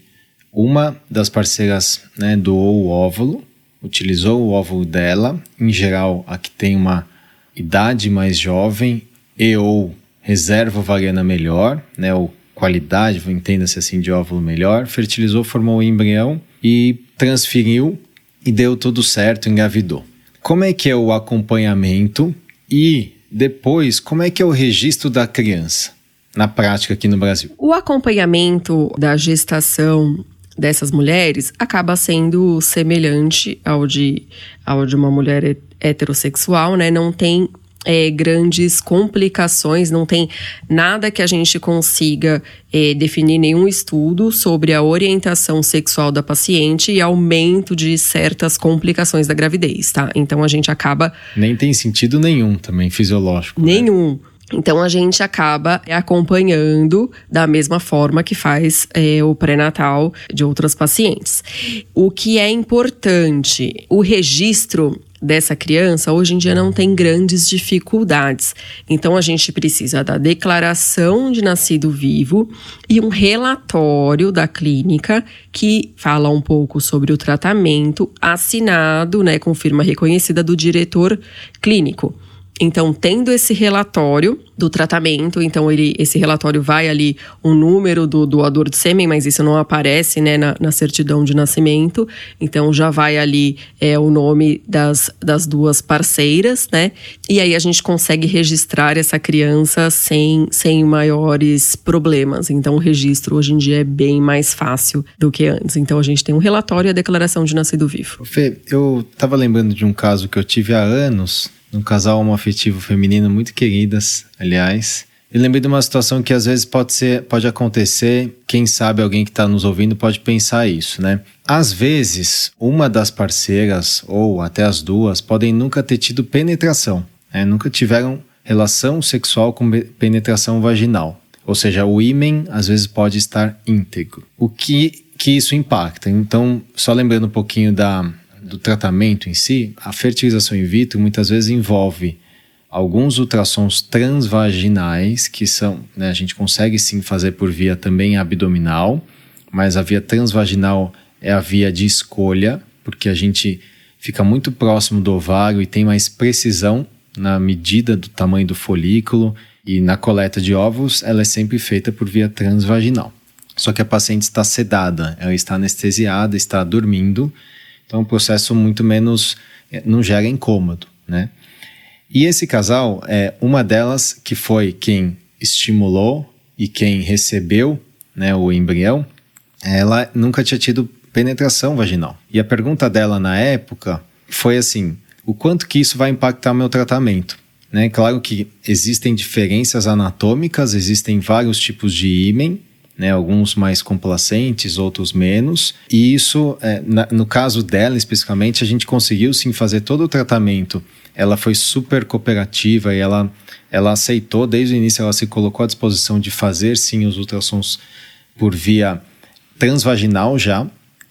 uma das parceiras né, doou o óvulo, utilizou o óvulo dela, em geral a que tem uma idade mais jovem e ou reserva ovariana melhor, né, ou qualidade, entenda-se assim, de óvulo melhor, fertilizou, formou o embrião e transferiu e deu tudo certo, engravidou. Como é que é o acompanhamento e depois como é que é o registro da criança na prática aqui no Brasil? O acompanhamento da gestação dessas mulheres acaba sendo semelhante ao de, ao de uma mulher heterossexual, né? Não tem é, grandes complicações, não tem nada que a gente consiga é, definir nenhum estudo sobre a orientação sexual da paciente e aumento de certas complicações da gravidez, tá? Então a gente acaba. Nem tem sentido nenhum também fisiológico. Né? Nenhum. Né? Então a gente acaba acompanhando da mesma forma que faz é, o pré-natal de outras pacientes. O que é importante, o registro dessa criança hoje em dia não tem grandes dificuldades. Então a gente precisa da declaração de nascido vivo e um relatório da clínica que fala um pouco sobre o tratamento assinado, né, com firma reconhecida do diretor clínico. Então, tendo esse relatório do tratamento, então ele, esse relatório vai ali um número do doador de sêmen, mas isso não aparece né, na, na certidão de nascimento. Então já vai ali é, o nome das, das duas parceiras, né? E aí a gente consegue registrar essa criança sem, sem maiores problemas. Então o registro hoje em dia é bem mais fácil do que antes. Então a gente tem um relatório e a declaração de nascido vivo. Fê, eu estava lembrando de um caso que eu tive há anos um casal homoafetivo feminino muito queridas, aliás. Eu lembrei de uma situação que às vezes pode ser, pode acontecer, quem sabe alguém que está nos ouvindo pode pensar isso, né? Às vezes, uma das parceiras, ou até as duas, podem nunca ter tido penetração, né? nunca tiveram relação sexual com penetração vaginal. Ou seja, o ímen às vezes pode estar íntegro. O que, que isso impacta? Então, só lembrando um pouquinho da, do tratamento em si, a fertilização in vitro muitas vezes envolve alguns ultrassons transvaginais, que são, né, a gente consegue sim fazer por via também abdominal, mas a via transvaginal é a via de escolha, porque a gente fica muito próximo do ovário e tem mais precisão na medida do tamanho do folículo e na coleta de ovos, ela é sempre feita por via transvaginal. Só que a paciente está sedada, ela está anestesiada, está dormindo então, um processo muito menos. Eh, não gera incômodo, né? E esse casal, é uma delas que foi quem estimulou e quem recebeu né, o embrião, ela nunca tinha tido penetração vaginal. E a pergunta dela na época foi assim: o quanto que isso vai impactar meu tratamento? Né? Claro que existem diferenças anatômicas, existem vários tipos de ímen, né, alguns mais complacentes, outros menos. E isso, é, na, no caso dela especificamente, a gente conseguiu sim fazer todo o tratamento. Ela foi super cooperativa e ela, ela aceitou desde o início, ela se colocou à disposição de fazer sim os ultrassons por via transvaginal já.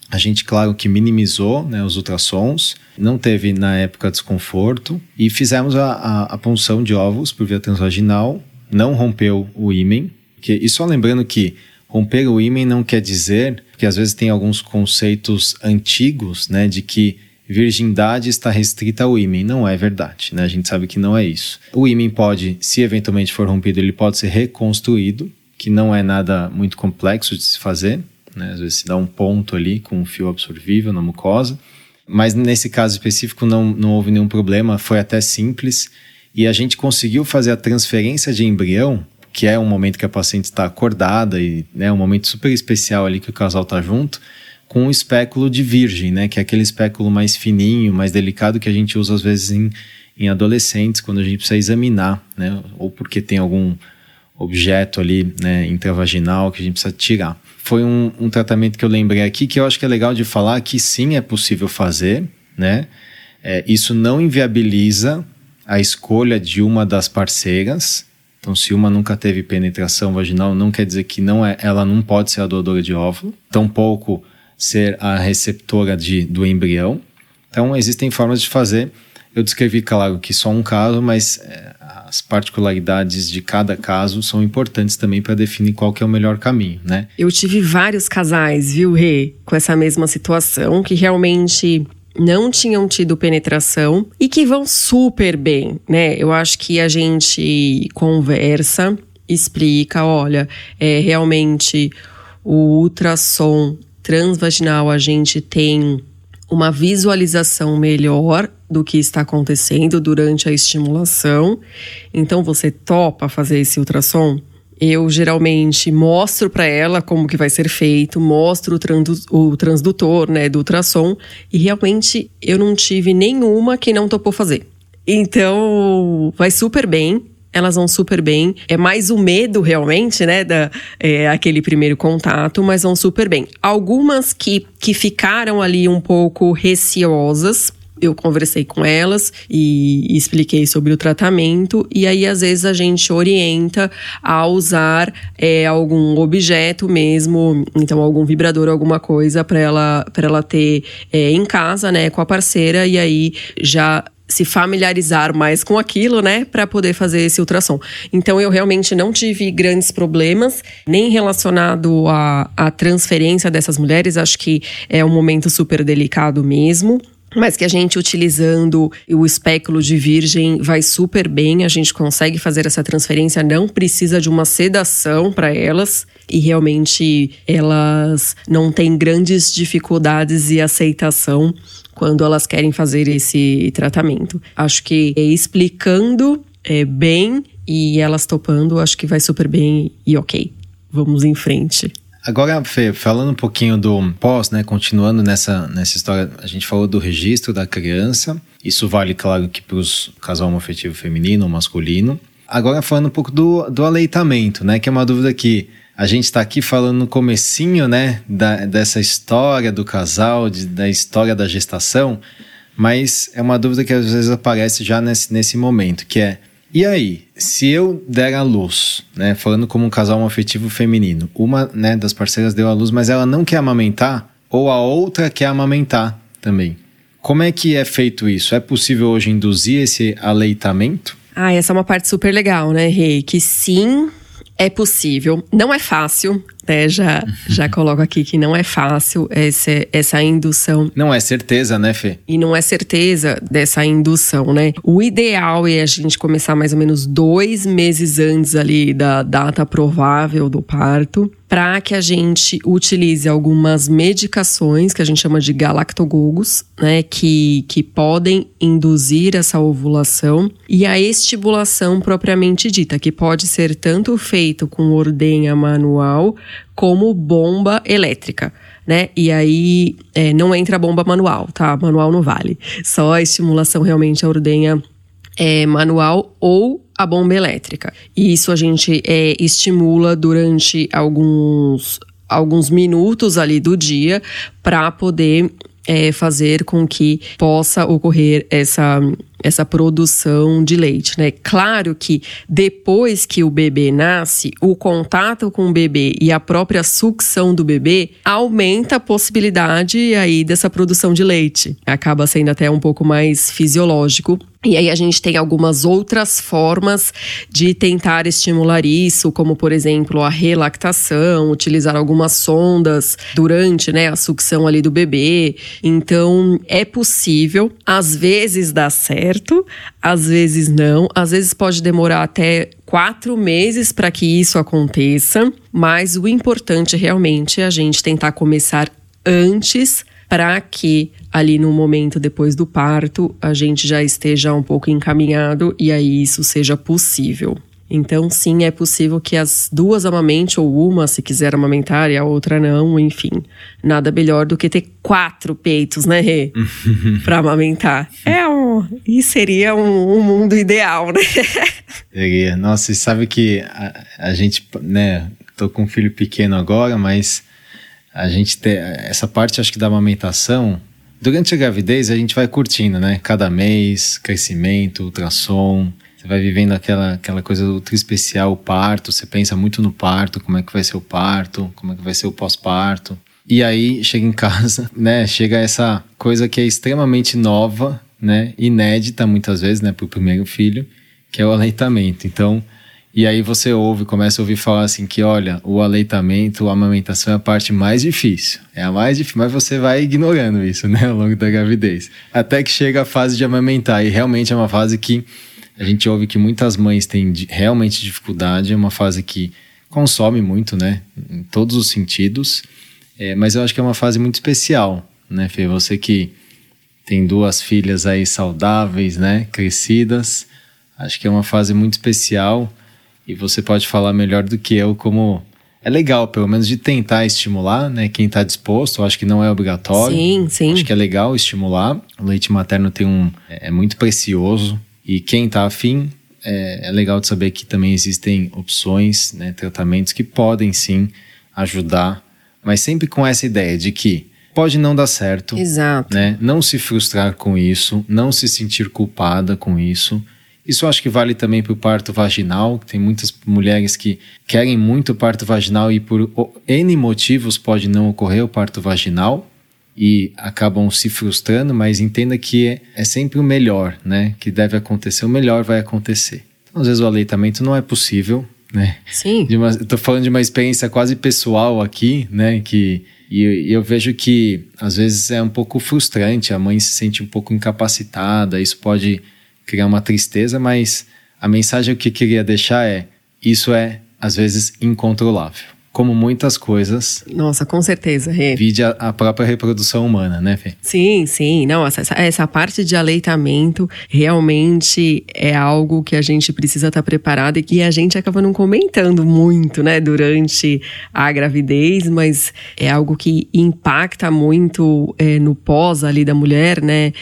A gente, claro, que minimizou né, os ultrassons, não teve na época desconforto e fizemos a, a, a punção de ovos por via transvaginal, não rompeu o ímen. Que, e só lembrando que Romper o ímã não quer dizer, que às vezes tem alguns conceitos antigos, né, de que virgindade está restrita ao ímã. Não é verdade, né? A gente sabe que não é isso. O ímã pode, se eventualmente for rompido, ele pode ser reconstruído, que não é nada muito complexo de se fazer, né? Às vezes se dá um ponto ali com um fio absorvível na mucosa. Mas nesse caso específico não, não houve nenhum problema, foi até simples. E a gente conseguiu fazer a transferência de embrião que é um momento que a paciente está acordada e é né, um momento super especial ali que o casal está junto, com o espéculo de virgem, né? Que é aquele espéculo mais fininho, mais delicado que a gente usa às vezes em, em adolescentes, quando a gente precisa examinar, né? Ou porque tem algum objeto ali, né, intravaginal que a gente precisa tirar. Foi um, um tratamento que eu lembrei aqui que eu acho que é legal de falar que sim é possível fazer, né? É, isso não inviabiliza a escolha de uma das parceiras. Então, se uma nunca teve penetração vaginal, não quer dizer que não é, ela não pode ser a doadora de óvulo. Tampouco ser a receptora de, do embrião. Então, existem formas de fazer. Eu descrevi, claro, que só um caso, mas é, as particularidades de cada caso são importantes também para definir qual que é o melhor caminho, né? Eu tive vários casais, viu, Rê, com essa mesma situação, que realmente não tinham tido penetração e que vão super bem, né? Eu acho que a gente conversa, explica, olha, é realmente o ultrassom transvaginal a gente tem uma visualização melhor do que está acontecendo durante a estimulação. Então você topa fazer esse ultrassom? Eu geralmente mostro para ela como que vai ser feito, mostro o, o transdutor, né, do ultrassom, e realmente eu não tive nenhuma que não topou fazer. Então, vai super bem elas vão super bem. É mais o medo, realmente, né, da é, aquele primeiro contato, mas vão super bem. Algumas que, que ficaram ali um pouco receosas, eu conversei com elas e expliquei sobre o tratamento, e aí às vezes a gente orienta a usar é, algum objeto mesmo, então algum vibrador, alguma coisa para ela, ela ter é, em casa, né, com a parceira, e aí já se familiarizar mais com aquilo, né, para poder fazer esse ultrassom. Então eu realmente não tive grandes problemas, nem relacionado à transferência dessas mulheres, acho que é um momento super delicado mesmo mas que a gente utilizando o espéculo de virgem vai super bem, a gente consegue fazer essa transferência, não precisa de uma sedação para elas e realmente elas não têm grandes dificuldades e aceitação quando elas querem fazer esse tratamento. Acho que explicando é, bem e elas topando, acho que vai super bem e ok. Vamos em frente. Agora, Fê, falando um pouquinho do pós, né, continuando nessa, nessa história, a gente falou do registro da criança. Isso vale, claro, que para os casal homoafetivo feminino ou masculino. Agora, falando um pouco do, do aleitamento, né, que é uma dúvida que a gente está aqui falando no comecinho, né, da, dessa história do casal, de, da história da gestação, mas é uma dúvida que às vezes aparece já nesse, nesse momento, que é, e aí, se eu der a luz, né, falando como um casal afetivo feminino, uma né, das parceiras deu a luz, mas ela não quer amamentar, ou a outra quer amamentar também. Como é que é feito isso? É possível hoje induzir esse aleitamento? Ah, essa é uma parte super legal, né, Rei? Que sim, é possível. Não é fácil, né? Já, já [LAUGHS] coloco aqui que não é fácil essa, essa indução. Não é certeza, né, Fê? E não é certeza dessa indução, né? O ideal é a gente começar mais ou menos dois meses antes ali da data provável do parto para que a gente utilize algumas medicações que a gente chama de galactogogos, né, que, que podem induzir essa ovulação e a estimulação propriamente dita, que pode ser tanto feito com ordenha manual como bomba elétrica. Né? E aí é, não entra bomba manual, tá? Manual não vale. Só a estimulação realmente a ordenha é, manual ou a bomba elétrica. E isso a gente é, estimula durante alguns, alguns minutos ali do dia para poder é, fazer com que possa ocorrer essa essa produção de leite, né? Claro que depois que o bebê nasce, o contato com o bebê e a própria sucção do bebê aumenta a possibilidade aí dessa produção de leite. Acaba sendo até um pouco mais fisiológico e aí a gente tem algumas outras formas de tentar estimular isso, como por exemplo a relactação, utilizar algumas sondas durante né, a sucção ali do bebê. Então é possível, às vezes dá certo, às vezes não, às vezes pode demorar até quatro meses para que isso aconteça, mas o importante realmente é a gente tentar começar antes para que ali no momento depois do parto a gente já esteja um pouco encaminhado e aí isso seja possível. Então, sim, é possível que as duas amamente, ou uma, se quiser amamentar, e a outra não, enfim. Nada melhor do que ter quatro peitos, né, Rê? [LAUGHS] pra amamentar. É um. E seria um, um mundo ideal, né? [LAUGHS] Seria. Nossa, e sabe que a, a gente, né, tô com um filho pequeno agora, mas a gente tem essa parte, acho que da amamentação, durante a gravidez a gente vai curtindo, né? Cada mês, crescimento, ultrassom, você vai vivendo aquela, aquela coisa ultra especial, o parto, você pensa muito no parto, como é que vai ser o parto, como é que vai ser o pós-parto. E aí chega em casa, [LAUGHS] né? Chega essa coisa que é extremamente nova, né? Inédita muitas vezes, né? Para o primeiro filho, que é o aleitamento. Então, e aí você ouve, começa a ouvir falar assim que, olha, o aleitamento, a amamentação é a parte mais difícil. É a mais difícil, mas você vai ignorando isso, [LAUGHS] né? Ao longo da gravidez. Até que chega a fase de amamentar. E realmente é uma fase que a gente ouve que muitas mães têm realmente dificuldade, é uma fase que consome muito, né? Em todos os sentidos. É, mas eu acho que é uma fase muito especial, né, Fê? Você que tem duas filhas aí saudáveis, né? Crescidas. Acho que é uma fase muito especial e você pode falar melhor do que eu como é legal, pelo menos de tentar estimular, né? Quem está disposto, eu acho que não é obrigatório. Sim, sim. Acho que é legal estimular. O leite materno tem um é, é muito precioso e quem está afim, é, é legal de saber que também existem opções, né, tratamentos que podem sim ajudar, mas sempre com essa ideia de que pode não dar certo. Exato. Né? Não se frustrar com isso, não se sentir culpada com isso. Isso eu acho que vale também para o parto vaginal. Tem muitas mulheres que querem muito o parto vaginal e por N motivos pode não ocorrer o parto vaginal e acabam se frustrando, mas entenda que é, é sempre o melhor, né? Que deve acontecer, o melhor vai acontecer. Então, às vezes o aleitamento não é possível, né? Sim. De uma, eu tô falando de uma experiência quase pessoal aqui, né? Que e, e eu vejo que às vezes é um pouco frustrante, a mãe se sente um pouco incapacitada, isso pode criar uma tristeza, mas a mensagem que eu queria deixar é: isso é às vezes incontrolável como muitas coisas. Nossa, com certeza, Rê. Vide a, a, própria reprodução humana, né, Fê? Sim, sim. Não, essa, essa parte de aleitamento realmente é algo que a gente precisa estar preparado e que a gente acaba não comentando muito, né, durante a gravidez, mas é algo que impacta muito é, no pós ali da mulher, né?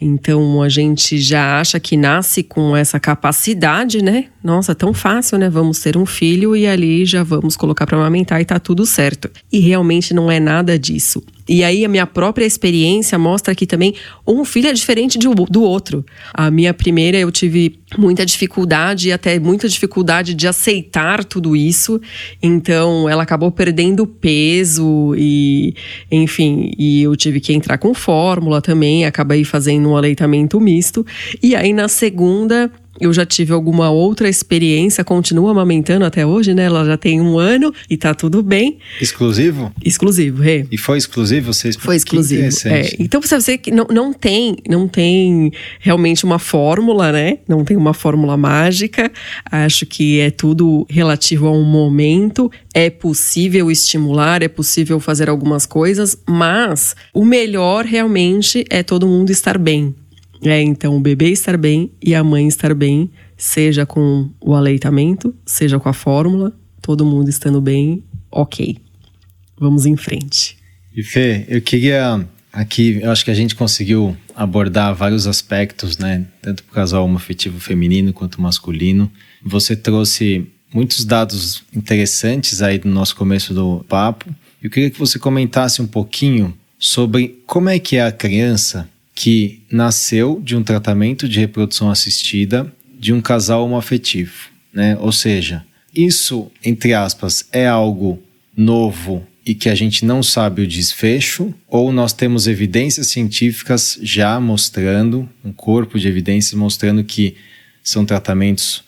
Então a gente já acha que nasce com essa capacidade, né? Nossa, tão fácil, né? Vamos ter um filho e ali já vamos colocar para amamentar e tá tudo certo. E realmente não é nada disso. E aí a minha própria experiência mostra que também um filho é diferente de, do outro. A minha primeira eu tive muita dificuldade até muita dificuldade de aceitar tudo isso. Então ela acabou perdendo peso e, enfim, e eu tive que entrar com fórmula também, acabei fazendo um aleitamento misto. E aí na segunda eu já tive alguma outra experiência, continua amamentando até hoje, né? Ela já tem um ano e tá tudo bem. Exclusivo? Exclusivo, é. E foi exclusivo? Vocês... Foi exclusivo. É. Então você vê que não, não tem, não tem realmente uma fórmula, né? Não tem uma fórmula mágica. Acho que é tudo relativo a um momento. É possível estimular, é possível fazer algumas coisas, mas o melhor realmente é todo mundo estar bem. É, então, o bebê estar bem e a mãe estar bem, seja com o aleitamento, seja com a fórmula, todo mundo estando bem, ok. Vamos em frente. E Fê, eu queria aqui, eu acho que a gente conseguiu abordar vários aspectos, né? Tanto para o casal homoafetivo feminino quanto masculino. Você trouxe muitos dados interessantes aí no nosso começo do papo. Eu queria que você comentasse um pouquinho sobre como é que é a criança que nasceu de um tratamento de reprodução assistida de um casal homoafetivo, né? Ou seja, isso, entre aspas, é algo novo e que a gente não sabe o desfecho, ou nós temos evidências científicas já mostrando, um corpo de evidências mostrando que são tratamentos,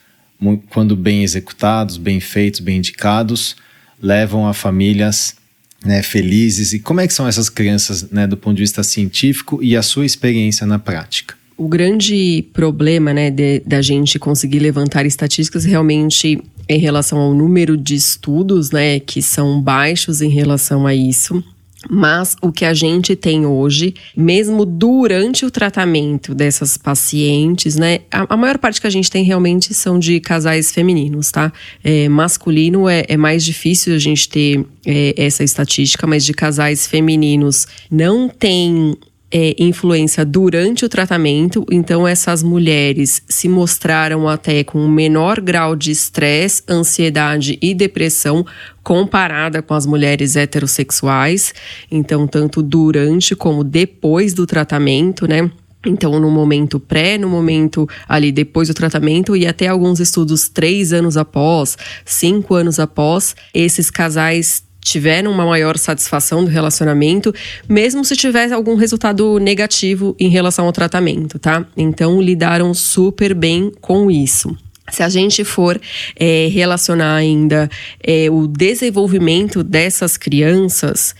quando bem executados, bem feitos, bem indicados, levam a famílias né, felizes. E como é que são essas crianças, né, do ponto de vista científico e a sua experiência na prática? O grande problema, né, de, da gente conseguir levantar estatísticas realmente em relação ao número de estudos, né, que são baixos em relação a isso. Mas o que a gente tem hoje, mesmo durante o tratamento dessas pacientes, né? A, a maior parte que a gente tem realmente são de casais femininos, tá? É, masculino é, é, mais difícil a gente ter é, essa estatística, mas de casais femininos não tem é, influência durante o tratamento, então essas mulheres se mostraram até com menor grau de estresse, ansiedade e depressão comparada com as mulheres heterossexuais. Então, tanto durante como depois do tratamento, né? Então, no momento pré, no momento ali depois do tratamento e até alguns estudos três anos após, cinco anos após, esses casais tiveram uma maior satisfação do relacionamento, mesmo se tivesse algum resultado negativo em relação ao tratamento, tá? Então lidaram super bem com isso. Se a gente for é, relacionar ainda é, o desenvolvimento dessas crianças,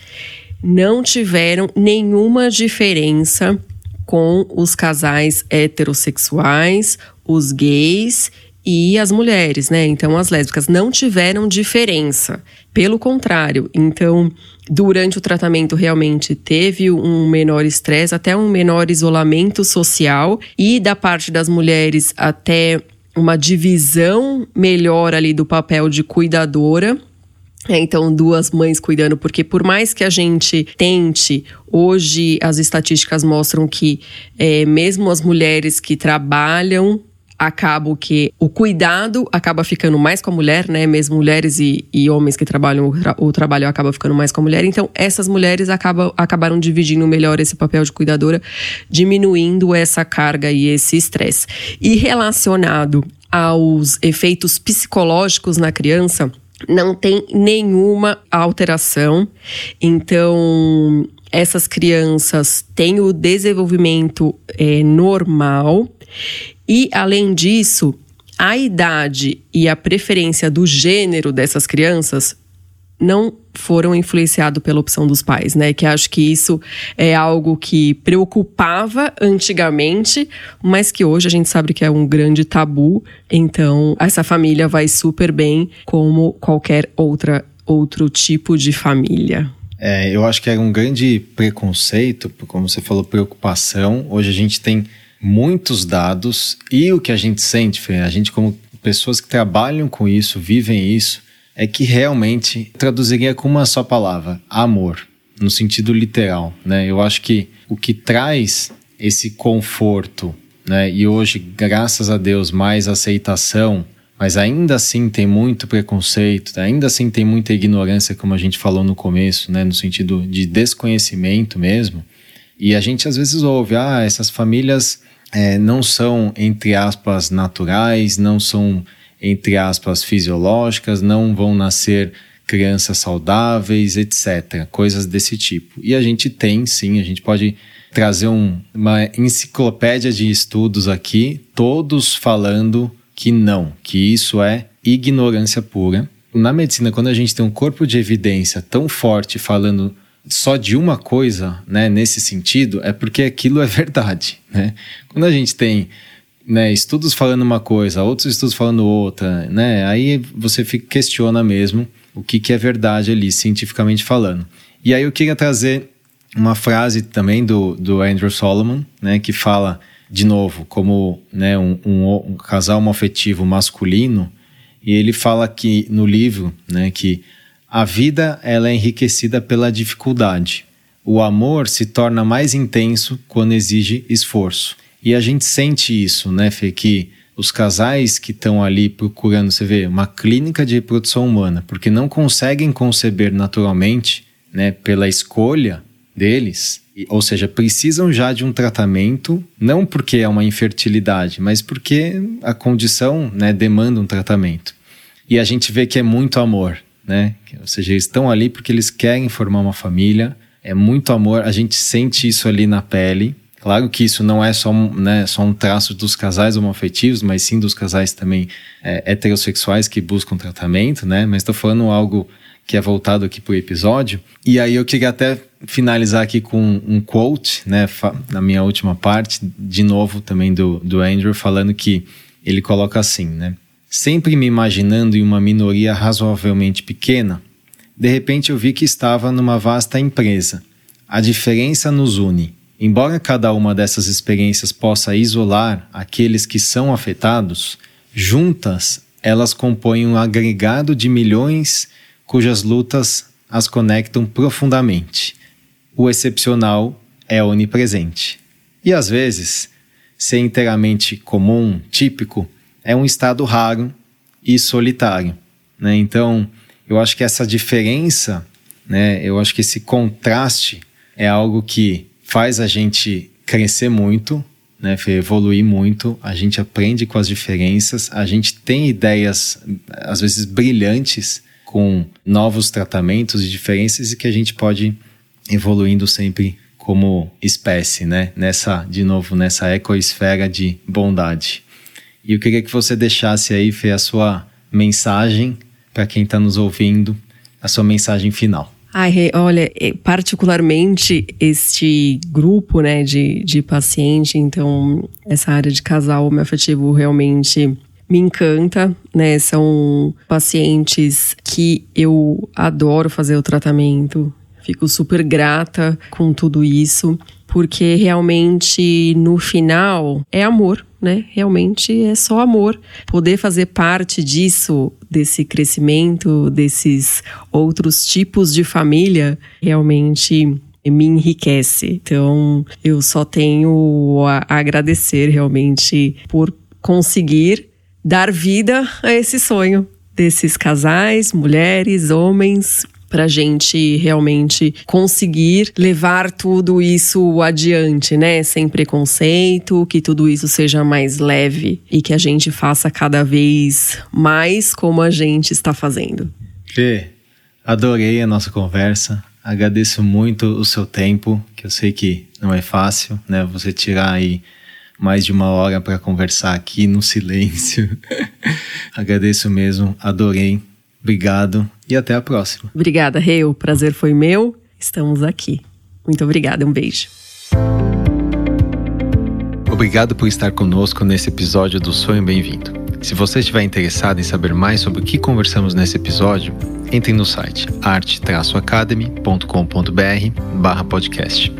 não tiveram nenhuma diferença com os casais heterossexuais, os gays e as mulheres, né? Então, as lésbicas não tiveram diferença. Pelo contrário, então, durante o tratamento realmente teve um menor estresse, até um menor isolamento social, e da parte das mulheres até uma divisão melhor ali do papel de cuidadora. É, então, duas mães cuidando, porque por mais que a gente tente, hoje as estatísticas mostram que é, mesmo as mulheres que trabalham acaba que o cuidado acaba ficando mais com a mulher, né? Mesmo mulheres e, e homens que trabalham, o, tra o, trabalho acaba ficando mais com a mulher. Então, essas mulheres acabam, acabaram dividindo melhor esse papel de cuidadora, diminuindo essa carga e esse estresse. E relacionado aos efeitos psicológicos na criança, não tem nenhuma alteração. Então, essas crianças têm o desenvolvimento é, normal e, além disso, a idade e a preferência do gênero dessas crianças não foram influenciados pela opção dos pais, né? Que acho que isso é algo que preocupava antigamente, mas que hoje a gente sabe que é um grande tabu. Então, essa família vai super bem como qualquer outra outro tipo de família. É, eu acho que era um grande preconceito, como você falou, preocupação. Hoje a gente tem muitos dados e o que a gente sente, Fê, a gente como pessoas que trabalham com isso, vivem isso, é que realmente traduziria com uma só palavra, amor, no sentido literal, né? Eu acho que o que traz esse conforto, né? E hoje, graças a Deus, mais aceitação, mas ainda assim tem muito preconceito, ainda assim tem muita ignorância, como a gente falou no começo, né? No sentido de desconhecimento mesmo. E a gente às vezes ouve, ah, essas famílias é, não são, entre aspas, naturais, não são, entre aspas, fisiológicas, não vão nascer crianças saudáveis, etc. Coisas desse tipo. E a gente tem, sim, a gente pode trazer um, uma enciclopédia de estudos aqui, todos falando que não, que isso é ignorância pura. Na medicina, quando a gente tem um corpo de evidência tão forte falando só de uma coisa, né, nesse sentido, é porque aquilo é verdade, né? Quando a gente tem né, estudos falando uma coisa, outros estudos falando outra, né, aí você fica, questiona mesmo o que, que é verdade ali, cientificamente falando. E aí eu queria trazer uma frase também do, do Andrew Solomon, né, que fala, de novo, como né, um, um, um casal homoafetivo masculino, e ele fala que no livro, né, que a vida ela é enriquecida pela dificuldade. O amor se torna mais intenso quando exige esforço. E a gente sente isso, né, Fê? Que os casais que estão ali procurando, você vê, uma clínica de reprodução humana, porque não conseguem conceber naturalmente, né, pela escolha deles, ou seja, precisam já de um tratamento, não porque é uma infertilidade, mas porque a condição né, demanda um tratamento. E a gente vê que é muito amor, né? Ou seja, eles estão ali porque eles querem formar uma família, é muito amor, a gente sente isso ali na pele. Claro que isso não é só né, só um traço dos casais homoafetivos, mas sim dos casais também é, heterossexuais que buscam tratamento, né? Mas estou falando algo que é voltado aqui para o episódio. E aí eu queria até finalizar aqui com um quote, né, na minha última parte, de novo também do, do Andrew, falando que ele coloca assim, né? Sempre me imaginando em uma minoria razoavelmente pequena, De repente eu vi que estava numa vasta empresa. A diferença nos une. Embora cada uma dessas experiências possa isolar aqueles que são afetados, juntas elas compõem um agregado de milhões cujas lutas as conectam profundamente. O excepcional é onipresente. E às vezes, ser inteiramente comum, típico, é um estado raro e solitário. Né? Então, eu acho que essa diferença, né, eu acho que esse contraste é algo que faz a gente crescer muito, né, evoluir muito, a gente aprende com as diferenças, a gente tem ideias, às vezes brilhantes, com novos tratamentos e diferenças e que a gente pode evoluindo sempre como espécie, né? Nessa, de novo, nessa ecoesfera de bondade. E eu queria que você deixasse aí, Fê, a sua mensagem para quem está nos ouvindo, a sua mensagem final. Ai, olha, é, particularmente este grupo, né, de, de paciente, então, essa área de casal homeoafetivo realmente me encanta, né? São pacientes que eu adoro fazer o tratamento. Fico super grata com tudo isso, porque realmente no final é amor, né? Realmente é só amor. Poder fazer parte disso, desse crescimento, desses outros tipos de família, realmente me enriquece. Então, eu só tenho a agradecer realmente por conseguir dar vida a esse sonho desses casais, mulheres, homens, para a gente realmente conseguir levar tudo isso adiante, né? Sem preconceito, que tudo isso seja mais leve e que a gente faça cada vez mais como a gente está fazendo. Fê, adorei a nossa conversa. Agradeço muito o seu tempo, que eu sei que não é fácil, né? Você tirar aí mais de uma hora para conversar aqui no [LAUGHS] silêncio. Agradeço mesmo, adorei. Obrigado e até a próxima. Obrigada, Rei. O prazer foi meu. Estamos aqui. Muito obrigada. Um beijo. Obrigado por estar conosco nesse episódio do Sonho Bem-vindo. Se você estiver interessado em saber mais sobre o que conversamos nesse episódio, entre no site arte-academy.com.br podcast.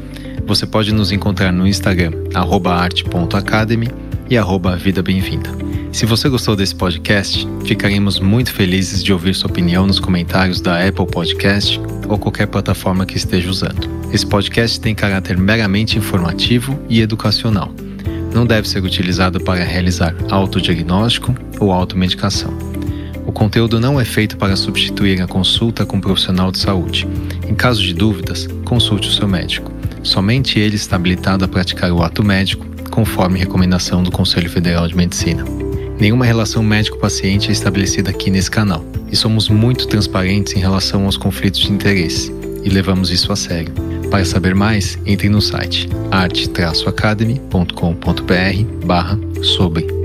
Você pode nos encontrar no Instagram, arte.academy e arroba Vida Bem-vinda. Se você gostou desse podcast, ficaremos muito felizes de ouvir sua opinião nos comentários da Apple Podcast ou qualquer plataforma que esteja usando. Esse podcast tem caráter meramente informativo e educacional. Não deve ser utilizado para realizar autodiagnóstico ou automedicação. O conteúdo não é feito para substituir a consulta com um profissional de saúde. Em caso de dúvidas, consulte o seu médico. Somente ele está habilitado a praticar o ato médico, conforme recomendação do Conselho Federal de Medicina. Nenhuma relação médico-paciente é estabelecida aqui nesse canal e somos muito transparentes em relação aos conflitos de interesse e levamos isso a sério. Para saber mais, entre no site arte-academy.com.br sobre